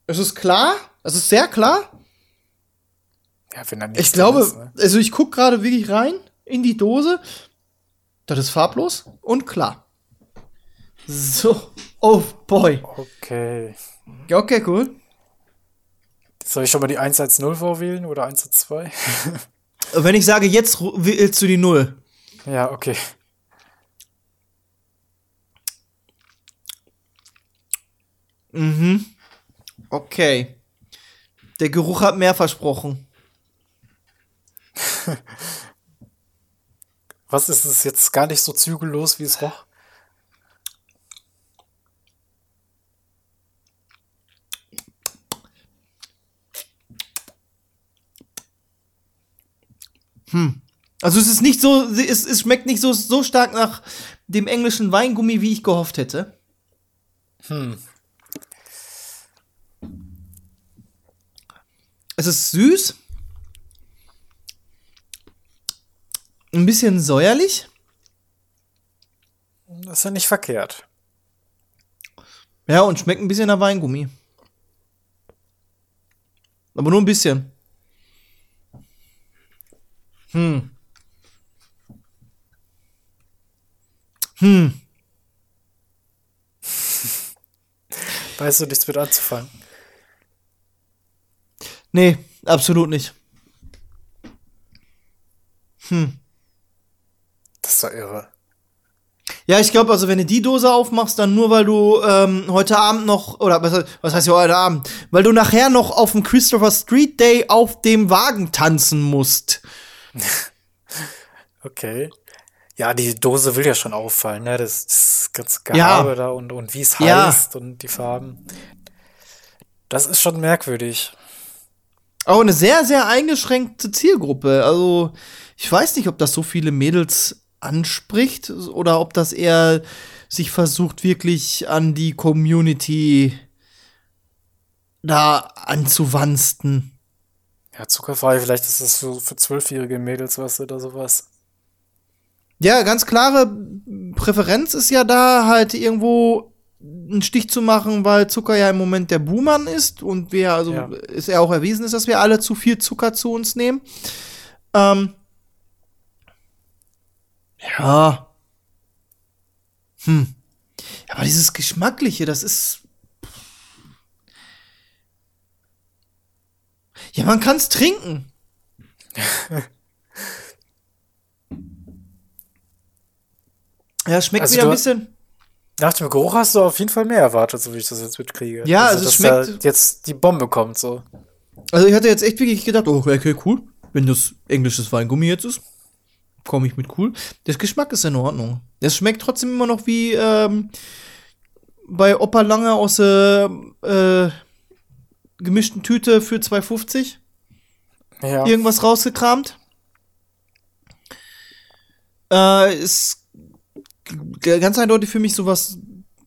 Es ist klar. Es ist sehr klar.
Ja, wenn dann
Ich glaube,
ist, ne?
also ich gucke gerade wirklich rein in die Dose. Das ist farblos und klar. So. Oh boy.
Okay.
Ja, Okay, cool.
Soll ich schon mal die 1 als 0 vorwählen oder 1 als 2?
Wenn ich sage, jetzt wählst du die Null.
ja, okay.
Okay. Der Geruch hat mehr versprochen.
Was ist es jetzt gar nicht so zügellos, wie es roch?
Also es ist nicht so, es, es schmeckt nicht so, so stark nach dem englischen Weingummi, wie ich gehofft hätte. Es ist süß. Ein bisschen säuerlich.
Das ist ja nicht verkehrt.
Ja, und schmeckt ein bisschen nach Weingummi. Aber nur ein bisschen. Hm. Hm.
Weißt du nichts mit anzufangen?
Nee, absolut nicht.
Das ist doch irre.
Ja, ich glaube, also wenn du die Dose aufmachst, dann nur, weil du ähm, heute Abend noch, oder was, was heißt ja heute Abend, weil du nachher noch auf dem Christopher Street Day auf dem Wagen tanzen musst.
Okay. Ja, die Dose will ja schon auffallen, ne? Das, das ganze
Ja.
Gehabe da und, und wie es
Ja.
heißt und die Farben. Das ist schon merkwürdig.
Auch eine sehr, sehr eingeschränkte Zielgruppe. Also, ich weiß nicht, ob das so viele Mädels anspricht oder ob das eher sich versucht, wirklich an die Community da anzuwansten.
Ja, zuckerfrei, vielleicht ist das so für zwölfjährige Mädels was oder sowas.
Ja, ganz klare Präferenz ist ja da, halt irgendwo einen Stich zu machen, weil Zucker ja im Moment der Buhmann ist und wir, also
Ja.
ist ja auch erwiesen ist, dass wir alle zu viel Zucker zu uns nehmen. Ähm, ja. Hm. Aber dieses Geschmackliche, das ist. Ja, man kann's trinken. Ja, schmeckt
Also
wieder ein bisschen.
Nach dem Geruch hast du auf jeden Fall mehr erwartet, so wie ich das jetzt mitkriege.
Ja, also es
dass
schmeckt-
da jetzt die Bombe kommt, so.
Also ich hatte jetzt echt wirklich gedacht, oh, okay, cool. Wenn das englisches Weingummi jetzt ist, komme ich mit cool. Der Geschmack ist in Ordnung. Es schmeckt trotzdem immer noch wie ähm, bei Opa Lange aus der äh, gemischten Tüte für 2,50.
Ja.
Irgendwas rausgekramt. Äh, ist ganz eindeutig für mich sowas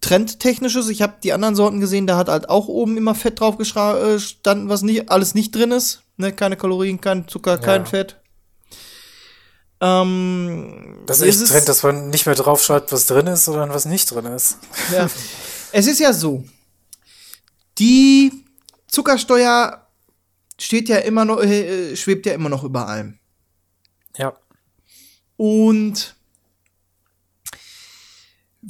Trendtechnisches. Ich habe die anderen Sorten gesehen, da hat halt auch oben immer Fett drauf geschra- äh, gestanden, was nicht, alles nicht drin ist. Ne? Keine Kalorien, kein Zucker, kein Fett. Ähm,
Das ist echt Trend, dass man nicht mehr draufschreibt, was drin ist, sondern was nicht drin ist.
ja. Es ist ja so. Die Zuckersteuer steht ja immer noch, äh, schwebt ja immer noch über allem.
Ja.
Und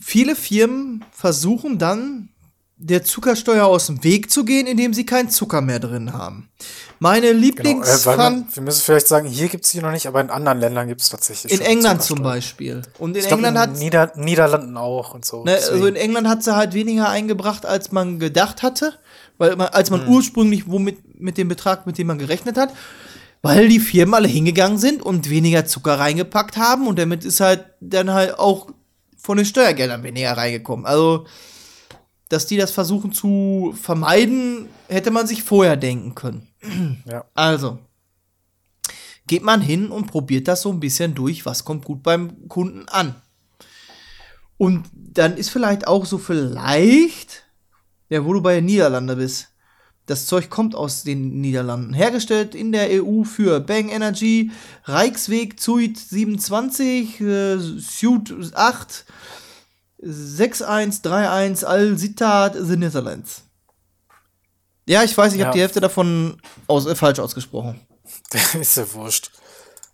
viele Firmen versuchen dann, der Zuckersteuer aus dem Weg zu gehen, indem sie keinen Zucker mehr drin haben. Meine
Genau. Äh, man, wir müssen vielleicht sagen, hier gibt es die noch nicht, aber in anderen Ländern gibt es tatsächlich.
in England zum. Beispiel. Und in
Ich
England
in
hat
Nieder Niederlanden auch und so.
Ne, also in England hat sie halt weniger eingebracht, als man gedacht hatte, weil man, als man
Mhm.
ursprünglich womit mit dem Betrag, mit dem man gerechnet hat, weil die Firmen alle hingegangen sind und weniger Zucker reingepackt haben und damit ist halt dann halt auch von den Steuergeldern weniger reingekommen. Also, dass die das versuchen zu vermeiden, hätte man sich vorher denken können.
ja.
Also, geht man hin und probiert das so ein bisschen durch, was kommt gut beim Kunden an. Und dann ist vielleicht auch so vielleicht, ja, wo du bei den Niederlande bist, das Zeug kommt aus den Niederlanden. Hergestellt in der EU für Bang Energy, Reichsweg Zuid 27, äh, Suit 8, 6131 Al Sittard, The Netherlands. Ja, ich weiß, ich
Ja.
habe die Hälfte davon aus, äh, falsch ausgesprochen.
ist ja wurscht.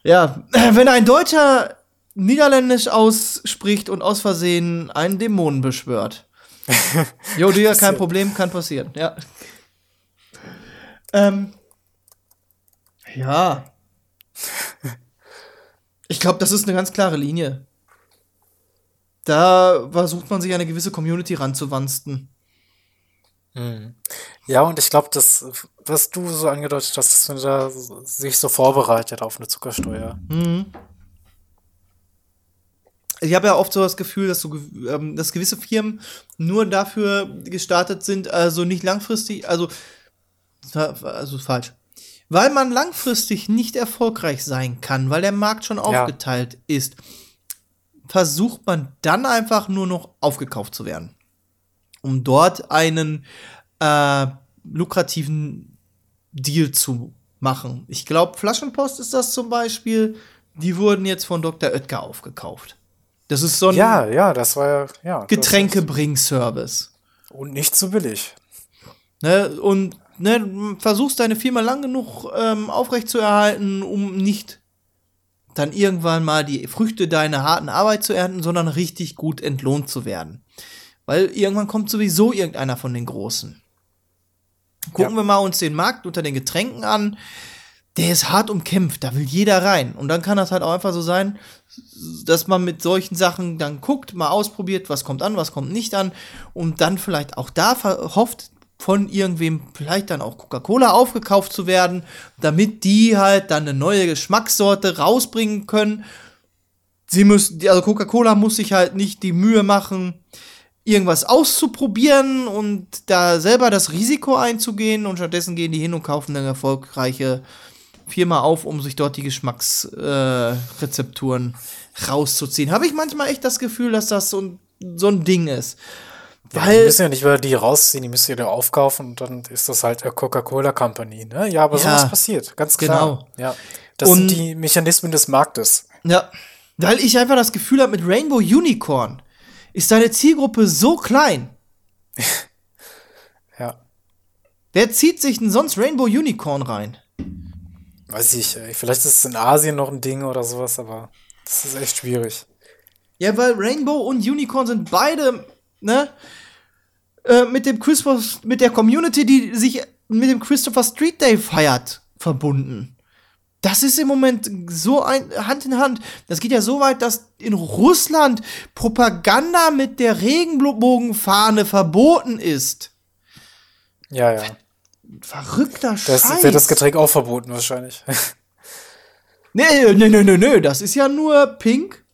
Ja, wenn ein Deutscher Niederländisch ausspricht und aus Versehen einen Dämonen beschwört. Jo, Digga, kein Problem, kann passieren, ja. Ähm. Ja. Ich glaube, das ist eine ganz klare Linie. Da versucht man sich an eine gewisse Community ranzuwansten.
Ja, und ich glaube, das, was du so angedeutet hast, dass man da sich so vorbereitet auf eine Zuckersteuer.
Ich habe ja oft so das Gefühl, dass, so, ähm, dass gewisse Firmen nur dafür gestartet sind, also nicht langfristig, also, also falsch. Weil man langfristig nicht erfolgreich sein kann, weil der Markt schon aufgeteilt ist, versucht man dann einfach nur noch aufgekauft zu werden. Um dort einen äh, lukrativen Deal zu machen. Ich glaube, Flaschenpost ist das zum Beispiel. Die wurden jetzt von Dr. Oetker aufgekauft. Das ist so ein
Ja, ja, das war ja,
Getränkebringservice.
Und nicht so billig.
Ne? Und ne, versuchst deine Firma lang genug ähm, aufrechtzuerhalten, um nicht dann irgendwann mal die Früchte deiner harten Arbeit zu ernten, sondern richtig gut entlohnt zu werden. Weil irgendwann kommt sowieso irgendeiner von den Großen. Gucken
Ja.
wir mal uns den Markt unter den Getränken an. Der ist hart umkämpft, da will jeder rein. Und dann kann das halt auch einfach so sein, dass man mit solchen Sachen dann guckt, mal ausprobiert, was kommt an, was kommt nicht an und dann vielleicht auch da hofft, von irgendwem vielleicht dann auch Coca-Cola aufgekauft zu werden, damit die halt dann eine neue Geschmackssorte rausbringen können. Sie müssen, also Coca-Cola muss sich halt nicht die Mühe machen, irgendwas auszuprobieren und da selber das Risiko einzugehen und stattdessen gehen die hin und kaufen eine erfolgreiche Firma auf, um sich dort die Geschmacksrezepturen äh, rauszuziehen. Habe ich manchmal echt das Gefühl, dass das so ein, so ein Ding ist.
Ja, die
Weil,
müssen ja nicht mehr die rausziehen, die müssen ja da aufkaufen und dann ist das halt eine Coca-Cola Company, ne? Ja, aber
Ja,
sowas passiert, ganz klar.
genau.
Ja. Das
Und-
sind die Mechanismen des Marktes.
ja, weil ich einfach das Gefühl habe, mit Rainbow Unicorn ist deine Zielgruppe so klein.
Ja.
Wer zieht sich denn sonst Rainbow Unicorn rein?
Weiß ich, ey. vielleicht ist es in Asien noch ein Ding oder sowas, aber das ist echt schwierig.
Ja, weil Rainbow und Unicorn sind beide, ne, äh, mit dem Christopher, mit der Community, die sich mit dem Christopher Street Day feiert, verbunden. Das ist im Moment so ein Hand in Hand. Das geht ja so weit, dass in Russland Propaganda mit der Regenbogenfahne verboten ist.
Ja, ja.
Verrückter
Das
Scheiß.
wird das Getränk auch verboten wahrscheinlich.
Nee, nee, nee, nee, nee, das ist ja nur pink,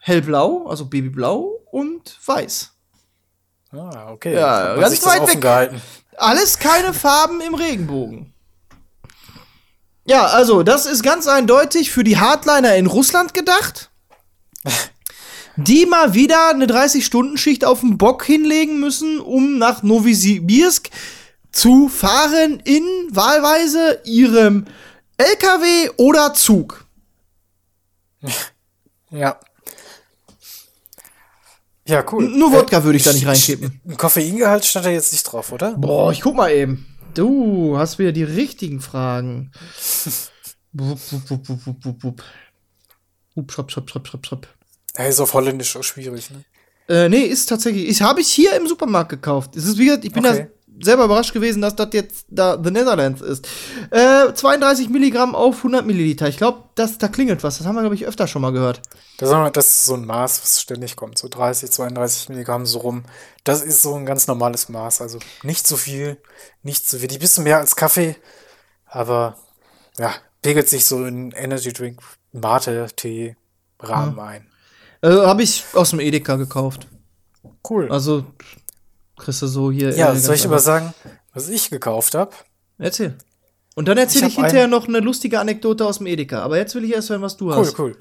hellblau, also babyblau und weiß.
ah, okay.
Ja, ganz weit weg.
gehalten.
Alles keine Farben im Regenbogen. Ja, also das ist ganz eindeutig für die Hardliner in Russland gedacht, die mal wieder eine 30-Stunden-Schicht auf dem Bock hinlegen müssen, um nach Novosibirsk zu fahren in wahlweise ihrem LKW oder Zug.
Ja. Ja, cool.
Nur Wodka würde ich da nicht reinkippen.
Ein Koffeingehalt stand da jetzt nicht drauf, oder?
Boah, ich guck mal eben. Du hast wieder die richtigen Fragen. wupp, wupp, wupp, wupp, wupp, wupp. Wupp, schrapp, schrapp, schrapp, schrapp, schrapp.
Ja, ist auf Holländisch auch schwierig, ne?
Äh, nee, ist tatsächlich. Ich habe ich hier im Supermarkt gekauft. Es ist wie gesagt, ich bin
Okay.
da selber überrascht gewesen, dass das jetzt da The Netherlands ist. Äh, 32 Milligramm auf 100 Milliliter. Ich glaube, das da klingelt was. Das haben wir glaube ich öfter schon mal gehört.
Das, ist so ein Maß, was ständig kommt. So 30, 32 Milligramm so rum. Das ist so ein ganz normales Maß. Also nicht so viel, nicht so wenig. Bisschen mehr als Kaffee. Aber ja, pegelt sich so in Energy Drink, Mate, Tee, Rahmen ein.
Äh, habe ich aus dem Edeka gekauft.
Cool.
Also kriegst du so hier.
ja,
äh,
soll ich aber sagen, was ich gekauft habe?
Erzähl. Und dann erzähle
Ich
ich, hinterher noch eine lustige Anekdote aus dem Edeka. Aber jetzt will ich erst hören, was du
Cool,
hast.
cool.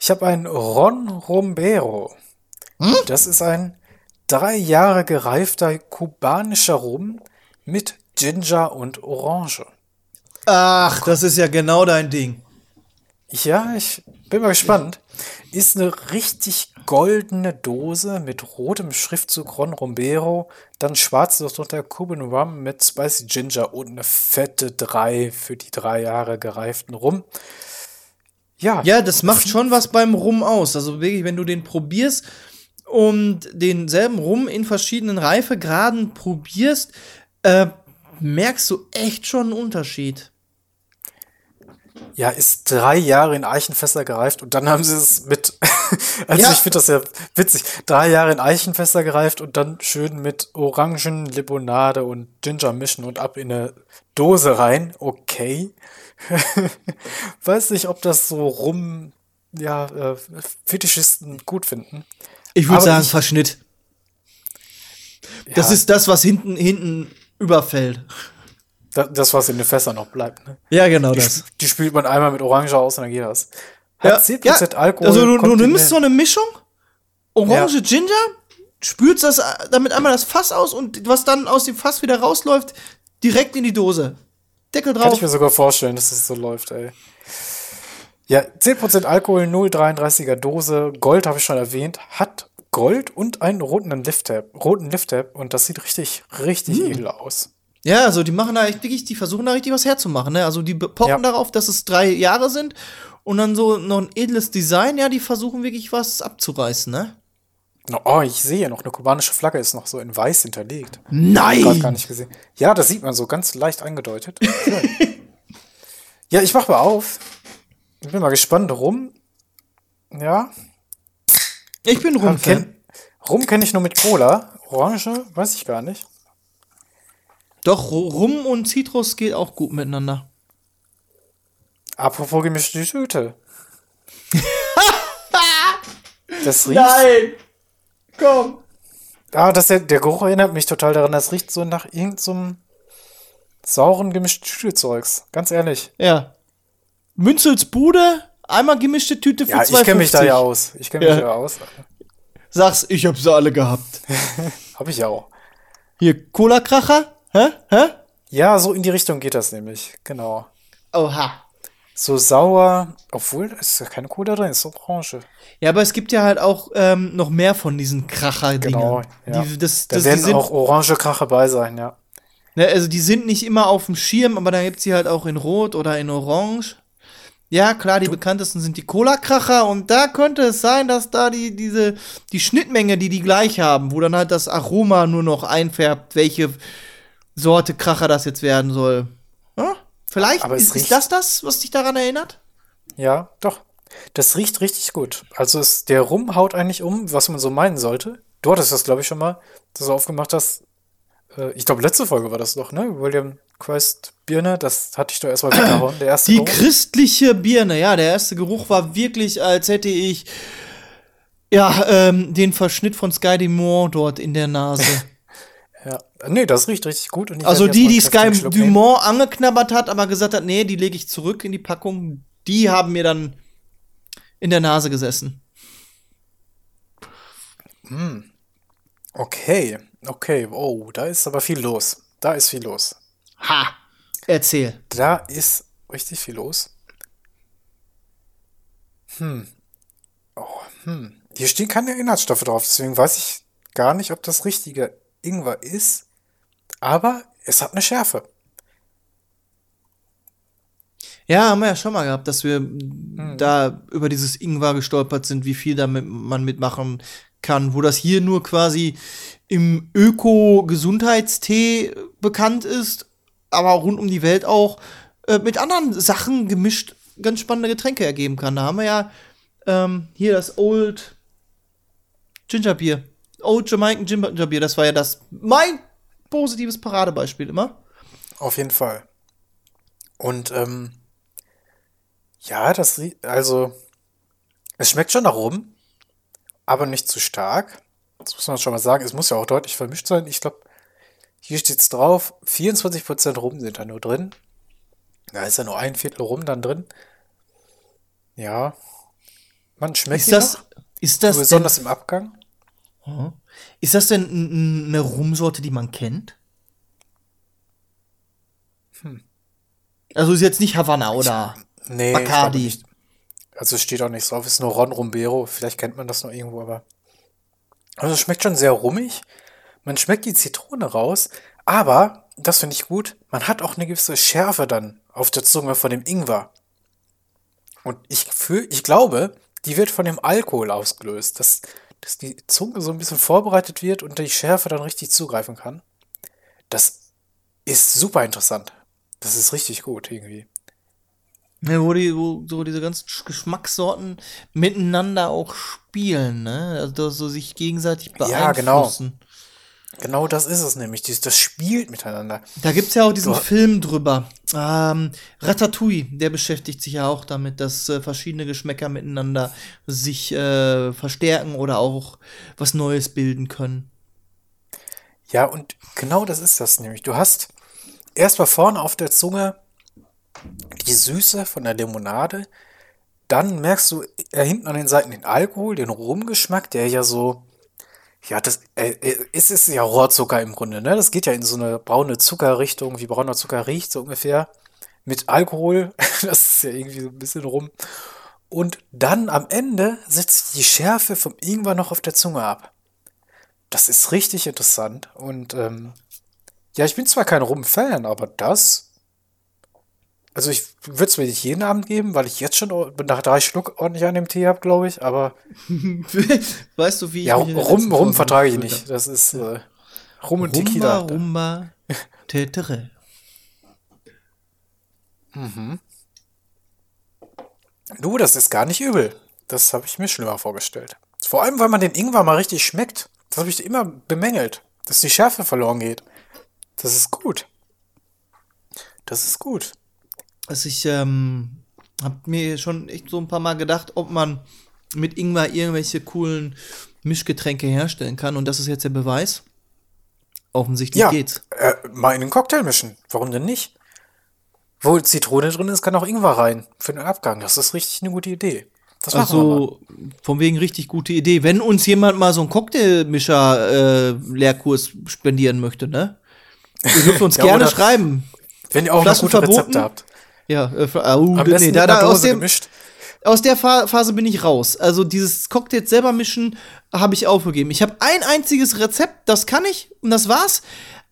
Ich habe einen Ron Rombero.
Hm?
Das ist ein drei Jahre gereifter kubanischer Rum mit Ginger und Orange.
Ach, das ist ja genau dein Ding.
Ja, ich bin mal gespannt. Ist eine richtig goldene Dose mit rotem Schriftzug Ron Rombero, dann schwarz drunter Cuban Rum mit Spicy Ginger und eine fette 3 für die drei Jahre gereiften Rum. Ja,
Ja, das macht schon was beim Rum aus. Also wirklich, wenn du den probierst und denselben Rum in verschiedenen Reifegraden probierst, äh, merkst du echt schon einen Unterschied.
Ja, ist drei Jahre in Eichenfässer gereift und dann haben sie es mit. also
Ja.
ich finde das ja witzig. Drei Jahre in Eichenfässer gereift und dann schön mit Orangen, Limonade und Ginger mischen und ab in eine Dose rein. Okay. Weiß nicht, ob das so rum, ja, äh, Fetischisten gut finden.
Ich würde sagen,
ich-
Verschnitt. Das
Ja.
ist das, was hinten, hinten überfällt.
Da, das, was in den Fässern noch bleibt. Ne?
Ja, genau
Die,
das.
die spült man einmal mit Orange aus und dann geht das. Hat
Ja,
10%
ja,
Alkohol.
Also du, du nimmst so eine Mischung, Orange, Ginger, spülst das, damit einmal das Fass aus und was dann aus dem Fass wieder rausläuft, direkt in die Dose. Deckel
Kann
drauf.
ich mir sogar vorstellen, dass es so läuft, ey. Ja, 10% Alkohol, 0,33er Dose, Gold habe ich schon erwähnt, hat Gold und einen roten Lift-Tab, roten Lift-Tab und das sieht richtig, richtig
Hm.
edel aus.
Ja, also die machen da echt wirklich, die versuchen da richtig was herzumachen, ne? Also die pochen
Ja.
darauf, dass es drei Jahre sind und dann so noch ein edles Design, ja, die versuchen wirklich was abzureißen, ne?
Oh, ich sehe noch, eine kubanische Flagge ist noch so in weiß hinterlegt.
Nein!
gar nicht gesehen. Ja, das sieht man so ganz leicht angedeutet. Ja, ich mach mal auf. Ich bin mal gespannt, rum. Ja,
Ich bin rum
rum kenne ich nur mit Cola. Orange, weiß ich gar nicht.
Doch, Ru- Rum und Zitrus geht auch gut miteinander.
Apropos gemischte Tüte. das riecht.
Nein! Komm!
Ah, das, der, der Geruch erinnert mich total daran. Das riecht so nach irgendeinem sauren gemischten Tüte-Zeugs. Ganz ehrlich.
Ja. Münzels Bude, einmal gemischte Tüte für
Ja,
2,50.
ich kenne mich da ja aus. Ich kenne mich
Ja.
ja aus.
Sag's, ich hab sie alle gehabt.
Hab ich ja auch.
Hier, Cola-Kracher? Hä? Hä?
Ja, so in die Richtung geht das nämlich. Genau.
Oha.
So sauer, obwohl, es ist ja keine Cola drin, es ist Orange.
Ja, aber es gibt ja halt auch ähm, noch mehr von diesen Kracher-Dingen.
Genau, ja.
Die, das,
da
das, die
werden
sind,
auch orange Kracher bei sein, ja.
ne, also die sind nicht immer auf dem Schirm, aber dann gibt's die halt auch in Rot oder in Orange. Ja, klar, die bekanntesten sind die Cola-Kracher und da könnte es sein, dass da die, diese, die Schnittmenge, die die gleich haben, wo dann halt das Aroma nur noch einfärbt, welche Sorte Kracher das jetzt werden soll. Ja? Vielleicht
Aber
ist,
riecht-
ist das das, was dich daran erinnert?
Ja, doch. Das riecht richtig gut. Also es, der Rum haut eigentlich um, was man so meinen sollte. Du hattest das, glaube ich, schon mal, dass du aufgemacht hast. Äh, ich glaube, letzte Folge war das doch, ne? William Quest Birne, das hatte ich doch erstmal weggehauen. Der erste
Die
Geruch.
christliche Birne, ja, der erste Geruch war wirklich, als hätte ich ja ähm, den Verschnitt von Sky Dumont dort in der Nase.
Ja. Nee, das riecht richtig gut.
Also die, die Sky
Schluck nehmen.
Dumont angeknabbert hat, aber gesagt hat, nee, die lege ich zurück in die Packung, die haben mir dann in der Nase gesessen.
Okay, okay. Oh, da ist aber viel los. Da ist viel los.
Ha! Erzähl.
Da ist richtig viel los. Hm. Oh, hm. Hier stehen keine Inhaltsstoffe drauf, deswegen weiß ich gar nicht, ob das richtige Ingwer ist. Aber es hat eine Schärfe.
Ja, haben wir ja schon mal gehabt, dass wir da über dieses Ingwer gestolpert sind, wie viel damit man mitmachen kann, wo das hier nur quasi im Öko-Gesundheitstee bekannt ist, aber rund um die Welt auch äh, mit anderen Sachen gemischt ganz spannende Getränke ergeben kann. Da haben wir ja ähm, hier das Old Ginger Beer. Old Jamaican Ginger Beer, das war ja das mein positives Paradebeispiel immer.
Auf jeden Fall. Und ähm, ja, das also es schmeckt schon nach rum, aber nicht zu stark. Das muss man schon mal sagen. Es muss ja auch deutlich vermischt sein. Ich glaube, hier steht's drauf, 24% Rum sind da nur drin. Da ist ja nur ein Viertel Rum dann drin. Ja, man schmeckt
Ist das,
noch,
ist das denn
besonders im Abgang.
Ist das denn eine Rumsorte, die man kennt? Also ist jetzt nicht Havanna oder
Nee, ich glaube
Bacardi.
nicht. Also es steht auch nicht drauf, ist nur Ron Rumbero. Vielleicht kennt man das noch irgendwo, aber. Also es schmeckt schon sehr rummig. Man schmeckt die Zitrone raus, aber, das finde ich gut, man hat auch eine gewisse Schärfe dann auf der Zunge von dem Ingwer. Und ich fühl, ich glaube, die wird von dem Alkohol ausgelöst, dass, dass die Zunge so ein bisschen vorbereitet wird und die Schärfe dann richtig zugreifen kann. Das ist super interessant. Das ist richtig gut irgendwie.
Ja, wo, die, wo so diese ganzen Sch- Geschmackssorten miteinander auch spielen, ne? Also dass so sich gegenseitig
Ja, genau.
beeinflussen.
Genau das ist es nämlich. Dies- Das spielt miteinander.
Da gibt's ja auch diesen
Du-
Film drüber. Ähm, Ratatouille, der beschäftigt sich ja auch damit, dass äh, verschiedene Geschmäcker miteinander sich äh, verstärken oder auch was Neues bilden können.
Ja, und genau das ist das nämlich. Du hast erstmal vorne auf der Zunge die Süße von der Limonade. Dann merkst du äh, hinten an den Seiten den Alkohol, den Rumgeschmack, der ja so. Ja, das äh, äh, es ist ja Rohrzucker im Grunde, ne? Das geht ja in so eine braune Zuckerrichtung, wie brauner Zucker riecht, so ungefähr. Mit Alkohol, das ist ja irgendwie so ein bisschen rum. Und dann am Ende setzt die Schärfe vom Ingwer noch auf der Zunge ab. Das ist richtig interessant. Und ähm, ja, ich bin zwar kein Rum-Fan, aber das. Also ich würde es mir nicht jeden Abend geben, weil ich jetzt schon nach drei Schluck ordentlich an dem Tee habe, glaube ich. Aber
weißt du, wie ich
ja,
in der
Rum, Rum vertrage ich nicht. Das ist äh, Rum und
Rumba,
Tequila.
Rumba, Tetere.
Du, das ist gar nicht übel. Das habe ich mir schlimmer vorgestellt. Vor allem, weil man den Ingwer mal richtig schmeckt. Das habe ich immer bemängelt, dass die Schärfe verloren geht. Das ist gut. Das ist gut.
Also ich ähm, hab mir schon echt so ein paar Mal gedacht, ob man mit Ingwer irgendwelche coolen Mischgetränke herstellen kann. Und das ist jetzt der Beweis. Offensichtlich
Ja,
geht's.
äh, mal in den Cocktail mischen. Warum denn nicht? Wo Zitrone drin ist, kann auch Ingwer rein für den Abgang. Das ist richtig eine gute Idee. Das.
Also, von wegen richtig gute Idee. Wenn uns jemand mal so einen Cocktailmischer-Lehrkurs spendieren möchte, ne? Ihr dürft uns
Ja,
gerne schreiben.
Wenn ihr auch noch gute? Rezepte habt.
Ja, äh, oh,
Am
nee, da, da, aus, dem,
gemischt.
aus der Pha- Phase bin ich raus. Also dieses Cocktail selber mischen habe ich aufgegeben. Ich habe ein einziges Rezept, das kann ich und das war's.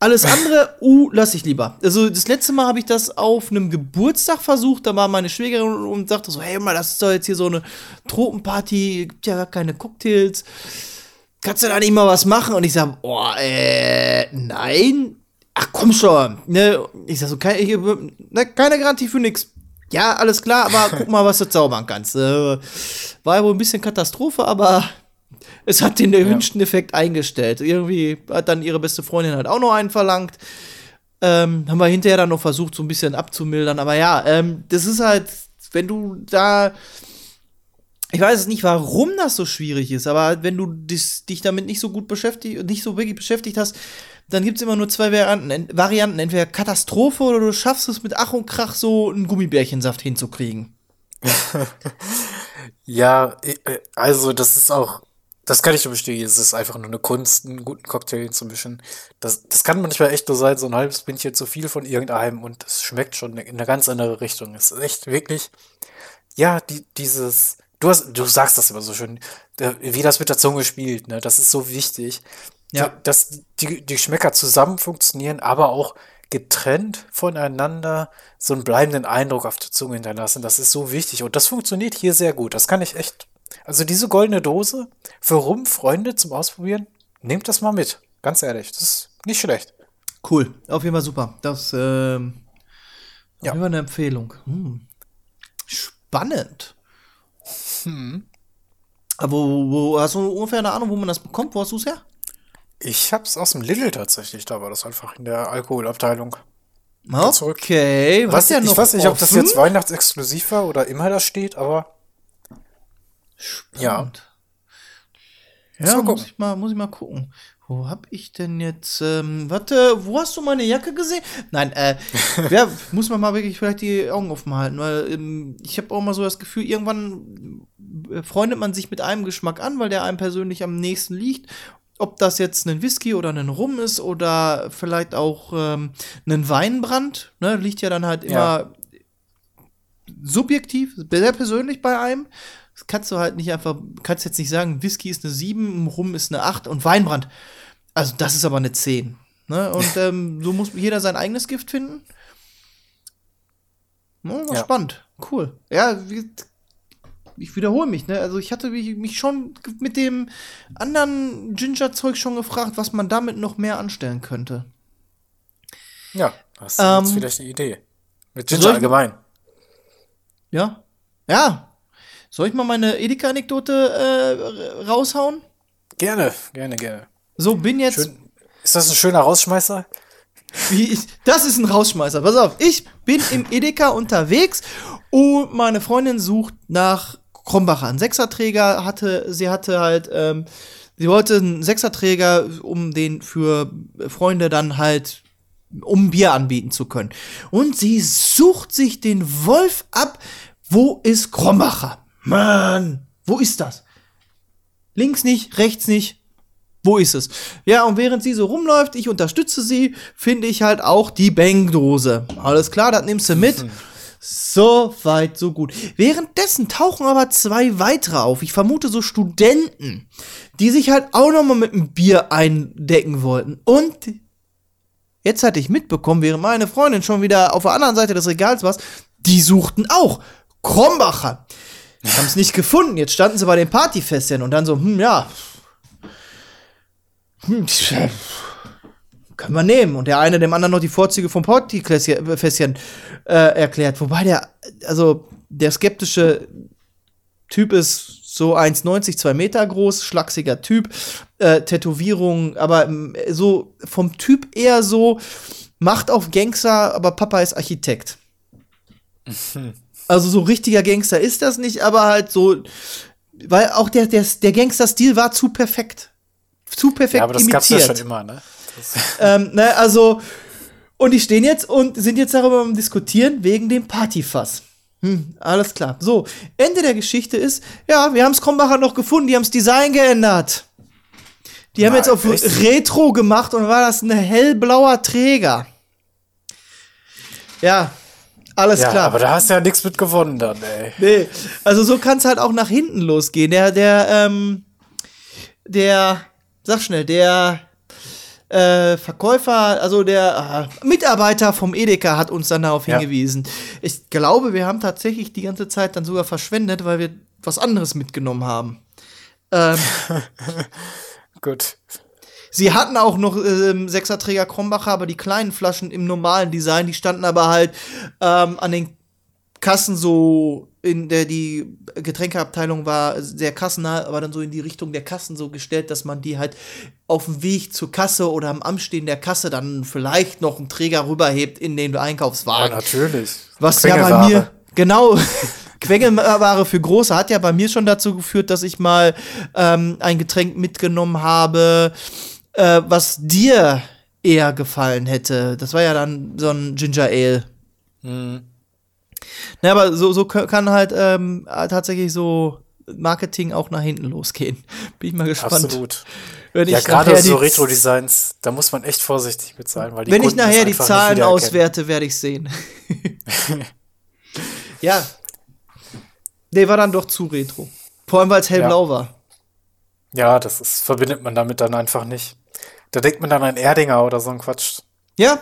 Alles andere, uh, lass ich lieber. Also das letzte Mal habe ich das auf einem Geburtstag versucht. Da war meine Schwägerin und sagte so, hey mal, das ist doch jetzt hier so eine Tropenparty, gibt ja gar keine Cocktails. Kannst du da nicht mal was machen? Und ich sage, oh, äh, nein. Ach komm schon, ne? Ich sag so, keine, ich, ne, keine Garantie für nix. Ja, alles klar, aber guck mal, was du zaubern kannst. Äh, war ja wohl ein bisschen Katastrophe, aber es hat den erwünschten Effekt eingestellt. Irgendwie hat dann ihre beste Freundin halt auch noch einen verlangt. Ähm, haben wir hinterher dann noch versucht, so ein bisschen abzumildern. Aber ja, ähm, das ist halt, wenn du da. Ich weiß es nicht, warum das so schwierig ist, aber wenn du dich, dich damit nicht so gut beschäftigt, nicht so wirklich beschäftigt hast, dann gibt es immer nur zwei Varianten. Ent- Varianten. Entweder Katastrophe oder du schaffst es mit Ach und Krach so einen Gummibärchensaft hinzukriegen.
Ja, also das ist auch, das kann ich bestätigen, es ist einfach nur eine Kunst, einen guten Cocktail hinzumischen. Das, das kann manchmal echt nur sein, so ein halbes Bindchen zu viel von irgendeinem und es schmeckt schon in eine ganz andere Richtung. Es ist echt wirklich, ja, die, dieses, du hast, du sagst das immer so schön, äh, wie das mit der Zunge spielt, ne, das ist so wichtig.
Ja.
Dass die, die Geschmäcker zusammen funktionieren, aber auch getrennt voneinander so einen bleibenden Eindruck auf der Zunge hinterlassen. Das ist so wichtig und das funktioniert hier sehr gut. Das kann ich echt. Also diese goldene Dose für Rum, Freunde zum Ausprobieren, nehmt das mal mit. Ganz ehrlich, das ist nicht schlecht.
Cool, auf jeden Fall super. Das ähm, auf
Ja.
jeden Fall eine Empfehlung. Hm. Spannend. Aber wo, wo hast du ungefähr eine Ahnung, wo man das bekommt? Wo hast du es her?
Ich hab's aus dem Lidl tatsächlich, da war das einfach in der Alkoholabteilung. zurück.
Okay,
Was,
ja
ich
noch
weiß nicht, ob das
offen?
jetzt weihnachtsexklusiv war oder immer da steht, aber ja.
Ja,
mal
muss ich mal, muss ich mal gucken. Wo hab ich denn jetzt, ähm, warte, wo hast du meine Jacke gesehen? Nein, äh, ja, muss man mal wirklich vielleicht die Augen offen halten, weil ähm, ich habe auch mal so das Gefühl, irgendwann äh, freundet man sich mit einem Geschmack an, weil der einem persönlich am nächsten liegt. Ob das jetzt ein Whisky oder ein Rum ist oder vielleicht auch ähm, ein Weinbrand, ne, liegt ja dann halt immer
Ja.
subjektiv, sehr persönlich bei einem. Das kannst du halt nicht einfach, kannst jetzt nicht sagen, Whisky ist eine 7, Rum ist eine 8 und Weinbrand. Also das ist aber eine 10. Ne? Und ähm, so muss jeder sein eigenes Gift finden. Ne, war
Ja.
spannend. Cool. Ja, wie, ich wiederhole mich, ne? Also ich hatte mich, schon mit dem anderen Ginger-Zeug schon gefragt, was man damit noch mehr anstellen könnte.
Ja, hast du
Ähm,
jetzt vielleicht eine Idee. Mit Ginger
ich-
allgemein.
Ja? Ja. Soll ich mal meine Edeka-Anekdote äh, raushauen?
Gerne, gerne, gerne.
So, bin jetzt.
Schön. Ist das ein schöner Rausschmeißer?
Wie ich, das ist ein Rausschmeißer. Pass auf, ich bin im Edeka unterwegs und meine Freundin sucht nach Krombacher. Ein Sechserträger hatte, sie hatte halt, ähm, sie wollte einen Sechserträger, um den für Freunde dann halt, um Bier anbieten zu können. Und sie sucht sich den Wolf ab. Wo ist Krombacher? Mann, wo ist das? Links nicht, rechts nicht. Wo ist es? Ja, und während sie so rumläuft, ich unterstütze sie, finde ich halt auch die Bangdose. Alles klar, das nimmst du mit. So weit, so gut. Währenddessen tauchen aber zwei weitere auf. Ich vermute so Studenten, die sich halt auch noch mal mit einem Bier eindecken wollten. Und jetzt hatte ich mitbekommen, während meine Freundin schon wieder auf der anderen Seite des Regals war, die suchten auch Krombacher. Haben es nicht gefunden. Jetzt standen sie bei den Partyfestchen und dann so, hm, ja. Hm, können wir nehmen. Und der eine dem anderen noch die Vorzüge vom Partyfestchen äh, erklärt. Wobei der, also der skeptische Typ ist so 1,90, 2 Meter groß, schlachsiger Typ, äh, Tätowierung, aber ähm, so vom Typ eher so, macht auf Gangster, aber Papa ist Architekt. Also so richtiger Gangster ist das nicht, aber halt so, weil auch der, der, der Gangster-Stil war zu perfekt. Zu perfekt
Ja, aber das
imitiert.
gab's ja schon immer, ne?
Ähm, ne, also, und die stehen jetzt und sind jetzt darüber am Diskutieren wegen dem Partyfass. Hm, alles klar. So, Ende der Geschichte ist, ja, wir haben es Krombacher noch gefunden, die haben das Design geändert. Die haben
Nein,
jetzt auf
echt?
Retro gemacht und war das ein hellblauer Träger. Ja, alles
ja,
klar.
aber da hast du ja nichts mit gewonnen dann, ey.
Nee, also so kann es halt auch nach hinten losgehen. Der, der, ähm, der, sag schnell, der äh, Verkäufer, also der äh, Mitarbeiter vom Edeka hat uns dann darauf
Ja.
hingewiesen. Ich glaube, wir haben tatsächlich die ganze Zeit dann sogar verschwendet, weil wir was anderes mitgenommen haben. Ähm,
Gut.
Sie hatten auch noch ähm, Sechserträger Krombacher, aber die kleinen Flaschen im normalen Design, die standen aber halt ähm, an den Kassen so in der die Getränkeabteilung war sehr kassennah, aber dann so in die Richtung der Kassen so gestellt, dass man die halt auf dem Weg zur Kasse oder am Anstehen der Kasse dann vielleicht noch einen Träger rüberhebt in den
Ja,
Einkaufswagen.
natürlich.
Was ja bei mir, genau, Quengelware für Große hat ja bei mir schon dazu geführt, dass ich mal ähm, ein Getränk mitgenommen habe, äh, was dir eher gefallen hätte. Das war ja dann so ein Ginger Ale. Na, aber so, so kann halt ähm, tatsächlich so Marketing auch nach hinten losgehen. Bin ich mal gespannt.
Absolut.
Wenn
Ja,
ich
gerade so Retro-Designs, da muss man echt vorsichtig mit sein, weil die
Wenn ich
Kunden das
nachher die Zahlen auswerte, werde ich sehen. ja. Der war dann doch zu retro. Vor allem, weil es hellblau war.
Ja, das ist, verbindet man damit dann einfach nicht. Da denkt man dann an Erdinger oder so ein Quatsch.
Ja.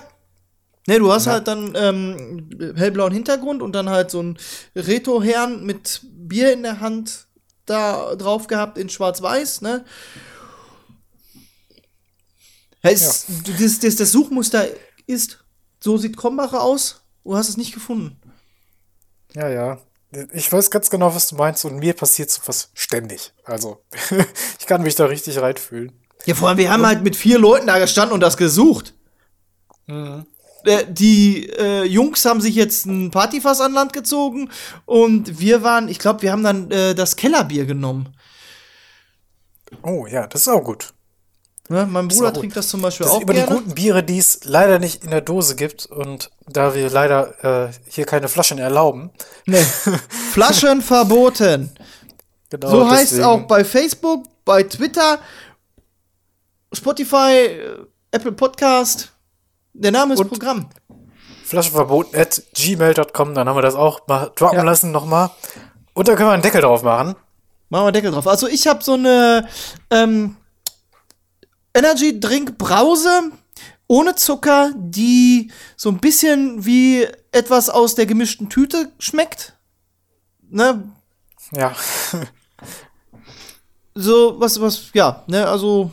Ne, du hast halt dann ähm, hellblauen Hintergrund und dann halt so ein Retro-Herrn mit Bier in der Hand da drauf gehabt in schwarz-weiß, ne? Ja, es, das, das, das Suchmuster ist, so sieht Krombacher aus. Du hast es nicht gefunden.
Ja, ja. Ich weiß ganz genau, was du meinst und mir passiert sowas ständig. Also, ich kann mich da richtig reinfühlen.
Ja, vor allem, wir haben halt mit vier Leuten da gestanden und das gesucht. Äh, die äh, Jungs haben sich jetzt ein Partyfass an Land gezogen und wir waren, ich glaube, wir haben dann äh, das Kellerbier genommen.
Oh ja, das ist auch gut.
Ne? Mein Bruder
gut.
trinkt das zum Beispiel
Das
auch
ist über
gerne.
die guten Biere, die es leider nicht in der Dose gibt und da wir leider äh, hier keine Flaschen erlauben.
Nee. Flaschen verboten.
Genau,
so heißt es auch bei Facebook, bei Twitter, Spotify, äh, Apple Podcast. Der Name ist
Und-
Programm.
Flaschenverbot at gmail.com, dann haben wir das auch mal droppen
Ja.
lassen nochmal. Und da können wir einen Deckel drauf machen.
Machen wir Deckel drauf. Also ich habe so eine ähm, Energy Drink Brause ohne Zucker, die so ein bisschen wie etwas aus der gemischten Tüte schmeckt. Ne?
Ja.
So was was ja, ne, also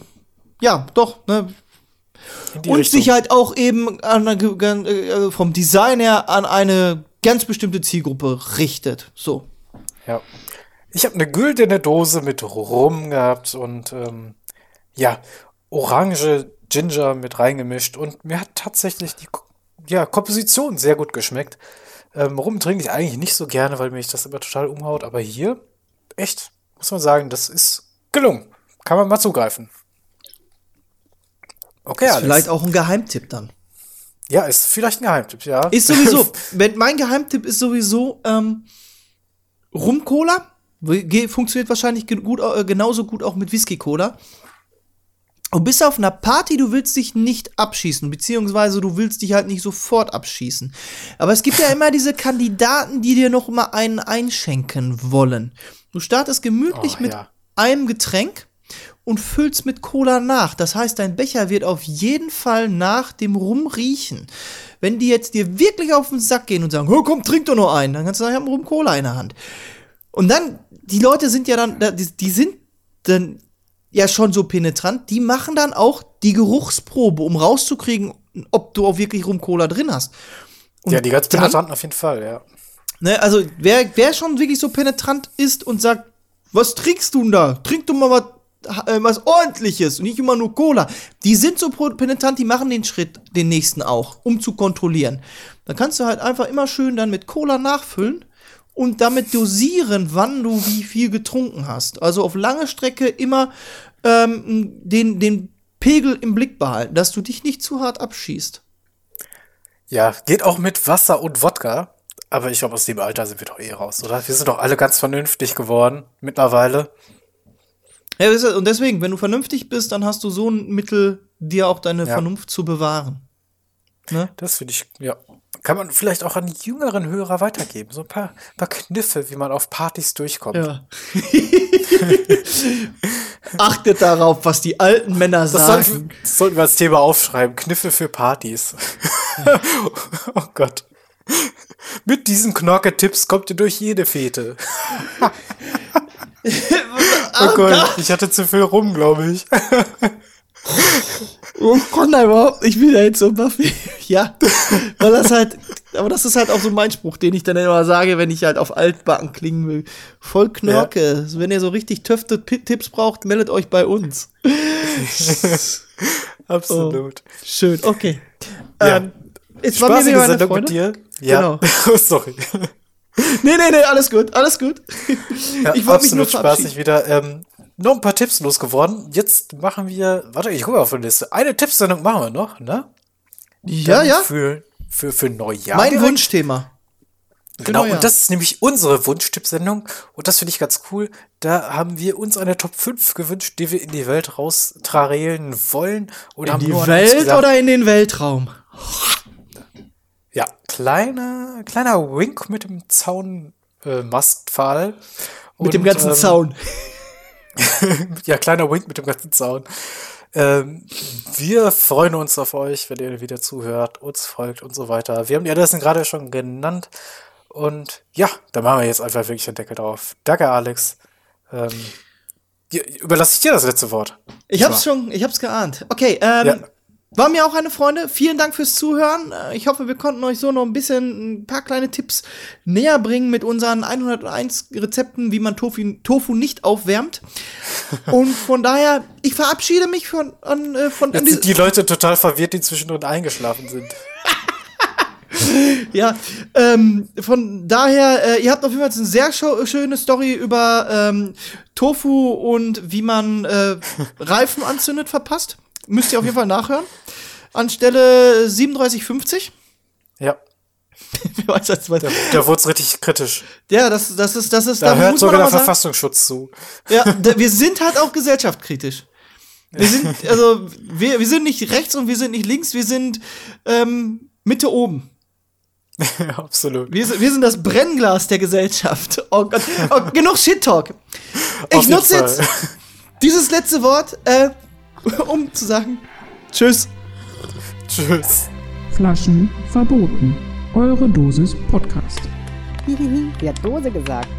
ja, doch, ne? Und
Richtung.
sich halt auch eben an äh, vom Design her an eine ganz bestimmte Zielgruppe richtet. So.
Ja. Ich habe eine güldene Dose mit Rum gehabt und ähm, ja, Orange, Ginger mit reingemischt und mir hat tatsächlich die ja, Komposition sehr gut geschmeckt. Ähm, Rum trinke ich eigentlich nicht so gerne, weil mich das immer total umhaut, aber hier, echt, muss man sagen, das ist gelungen. Kann man mal zugreifen. Okay,
Ist
Alex.
vielleicht auch ein Geheimtipp dann.
Ja, ist vielleicht ein Geheimtipp, ja.
Ist sowieso, wenn, mein Geheimtipp ist sowieso ähm, Rum-Cola. Funktioniert wahrscheinlich gut, äh, genauso gut auch mit Whisky-Cola. Und bist auf einer Party, du willst dich nicht abschießen, beziehungsweise du willst dich halt nicht sofort abschießen. Aber es gibt ja immer diese Kandidaten, die dir noch mal einen einschenken wollen. Du startest gemütlich
Oh,
mit
ja.
einem Getränk und füllst mit Cola nach. Das heißt, dein Becher wird auf jeden Fall nach dem Rum riechen. Wenn die jetzt dir wirklich auf den Sack gehen und sagen, "Hör, komm, trink doch nur einen, dann kannst du sagen, ich hab einen Rum Cola in der Hand. Und dann, die Leute sind ja dann, die, sind dann ja schon so penetrant, die machen dann auch die Geruchsprobe, um rauszukriegen, ob du auch wirklich Rum Cola drin hast. Und
ja, die ganz penetranten auf jeden Fall, ja.
Ne, also wer, wer schon wirklich so penetrant ist und sagt, was trinkst du denn da? Trink doch mal was, was ordentliches und nicht immer nur Cola. Die sind so penetrant, die machen den Schritt, den nächsten auch, um zu kontrollieren. Dann kannst du halt einfach immer schön dann mit Cola nachfüllen und damit dosieren, wann du wie viel getrunken hast. Also auf lange Strecke immer ähm, den, den Pegel im Blick behalten, dass du dich nicht zu hart abschießt.
Ja, geht auch mit Wasser und Wodka. Aber ich glaube, aus dem Alter sind wir doch eh raus, oder? Wir sind doch alle ganz vernünftig geworden mittlerweile.
Ja, und deswegen, wenn du vernünftig bist, dann hast du so ein Mittel, dir auch deine
Ja.
Vernunft zu bewahren. Ne?
Das finde ich, ja. Kann man vielleicht auch an jüngeren Hörer weitergeben. So ein paar, paar Kniffe, wie man auf Partys durchkommt.
Ja. Achtet darauf, was die alten Männer
Das
sagen.
sollten, das sollten wir als Thema aufschreiben. Kniffe für Partys. oh Gott. Mit diesen Knorke-Tipps kommt ihr durch jede Fete. oh Gott, ich hatte zu viel rum, glaube ich.
Ich kann da überhaupt nicht wieder jetzt so Buffy. ja, weil das halt, aber das ist halt auch so mein Spruch, den ich dann immer sage, wenn ich halt auf Altbacken klingen will. Voll Knörke. Wenn ihr so richtig töfte Tipps braucht, meldet euch bei uns.
Absolut.
Schön, okay.
Ja.
Ähm, es war mir wieder meine
Sendung
Freunde.
mit dir. Ja.
Genau.
Oh, Sorry.
Nee, nee, nee, alles gut, alles gut.
Ja,
ich wollte mich nur
spaßig wieder. Ähm, noch ein paar Tipps losgeworden. Jetzt machen wir, warte, ich gucke auf die Liste. Eine Tippsendung machen wir noch, ne?
Ja,
Dann
ja.
Für, für, für Neujahr.
Mein
direkt.
Wunschthema.
Genau, und das ist nämlich unsere Wunschtippsendung. Und das finde ich ganz cool. Da haben wir uns eine Top 5 gewünscht, die wir in die Welt raustrarelen wollen. Und
In
haben
die Welt
gesagt,
oder in den Weltraum?
Ja, kleiner, kleiner Wink mit dem Zaun, äh.
Mit dem ganzen
ähm,
Zaun.
Ja, kleiner Wink mit dem ganzen Zaun. Ähm, wir freuen uns auf euch, wenn ihr wieder zuhört, uns folgt und so weiter. Wir haben die Adressen gerade schon genannt. Und ja, da machen wir jetzt einfach wirklich den Deckel drauf. Danke, Alex. Ähm, überlasse ich dir das letzte Wort.
Ich hab's schon, ich hab's geahnt. Okay, ähm,
Ja.
War mir auch eine Freunde. Vielen Dank fürs Zuhören. Äh, Ich hoffe, wir konnten euch so noch ein bisschen ein paar kleine Tipps näher bringen mit unseren 101 Rezepten, wie man Tofu, Tofu nicht aufwärmt. Und von daher, ich verabschiede mich von, an, äh, von an
Jetzt sind die Leute total verwirrt, die zwischendrin eingeschlafen sind.
Ja, ähm, von daher, äh, ihr habt auf jeden Fall eine sehr schöne Story über ähm, Tofu und wie man äh, Reifen anzündet verpasst. Müsst ihr auf jeden Fall nachhören. Anstelle 3750.
Ja,
Wer weiß als weiter.
da wurde es richtig kritisch.
Ja, das, das ist, das ist,
Da hört sogar der
sagen,
Verfassungsschutz zu.
ja, da, wir sind halt auch gesellschaftskritisch. Wir sind, also, wir, wir sind nicht rechts und wir sind nicht links, wir sind ähm, Mitte oben.
Ja, absolut.
Wir sind, wir sind das Brennglas der Gesellschaft. Oh Gott, oh, genug Shit-Talk. Ich nutze jetzt dieses letzte Wort, äh, um zu sagen, tschüss.
Tschüss.
Flaschen verboten. Eure Dosis Podcast.
Hihihi, sie hat Dose gesagt.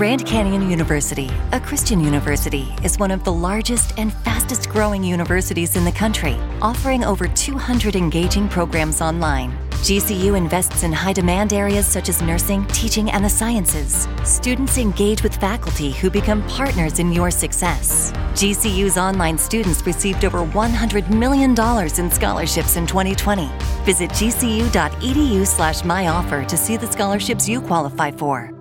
Grand Canyon University, a Christian university, is one of the largest and fastest growing universities in the country, offering over 200 engaging programs online. GCU invests in high demand areas such as nursing, teaching, and the sciences. Students engage with faculty who become partners in your success. GCU's online students received over $100 million in scholarships in 2020. Visit gcu.edu slash myoffer to see the scholarships you qualify for.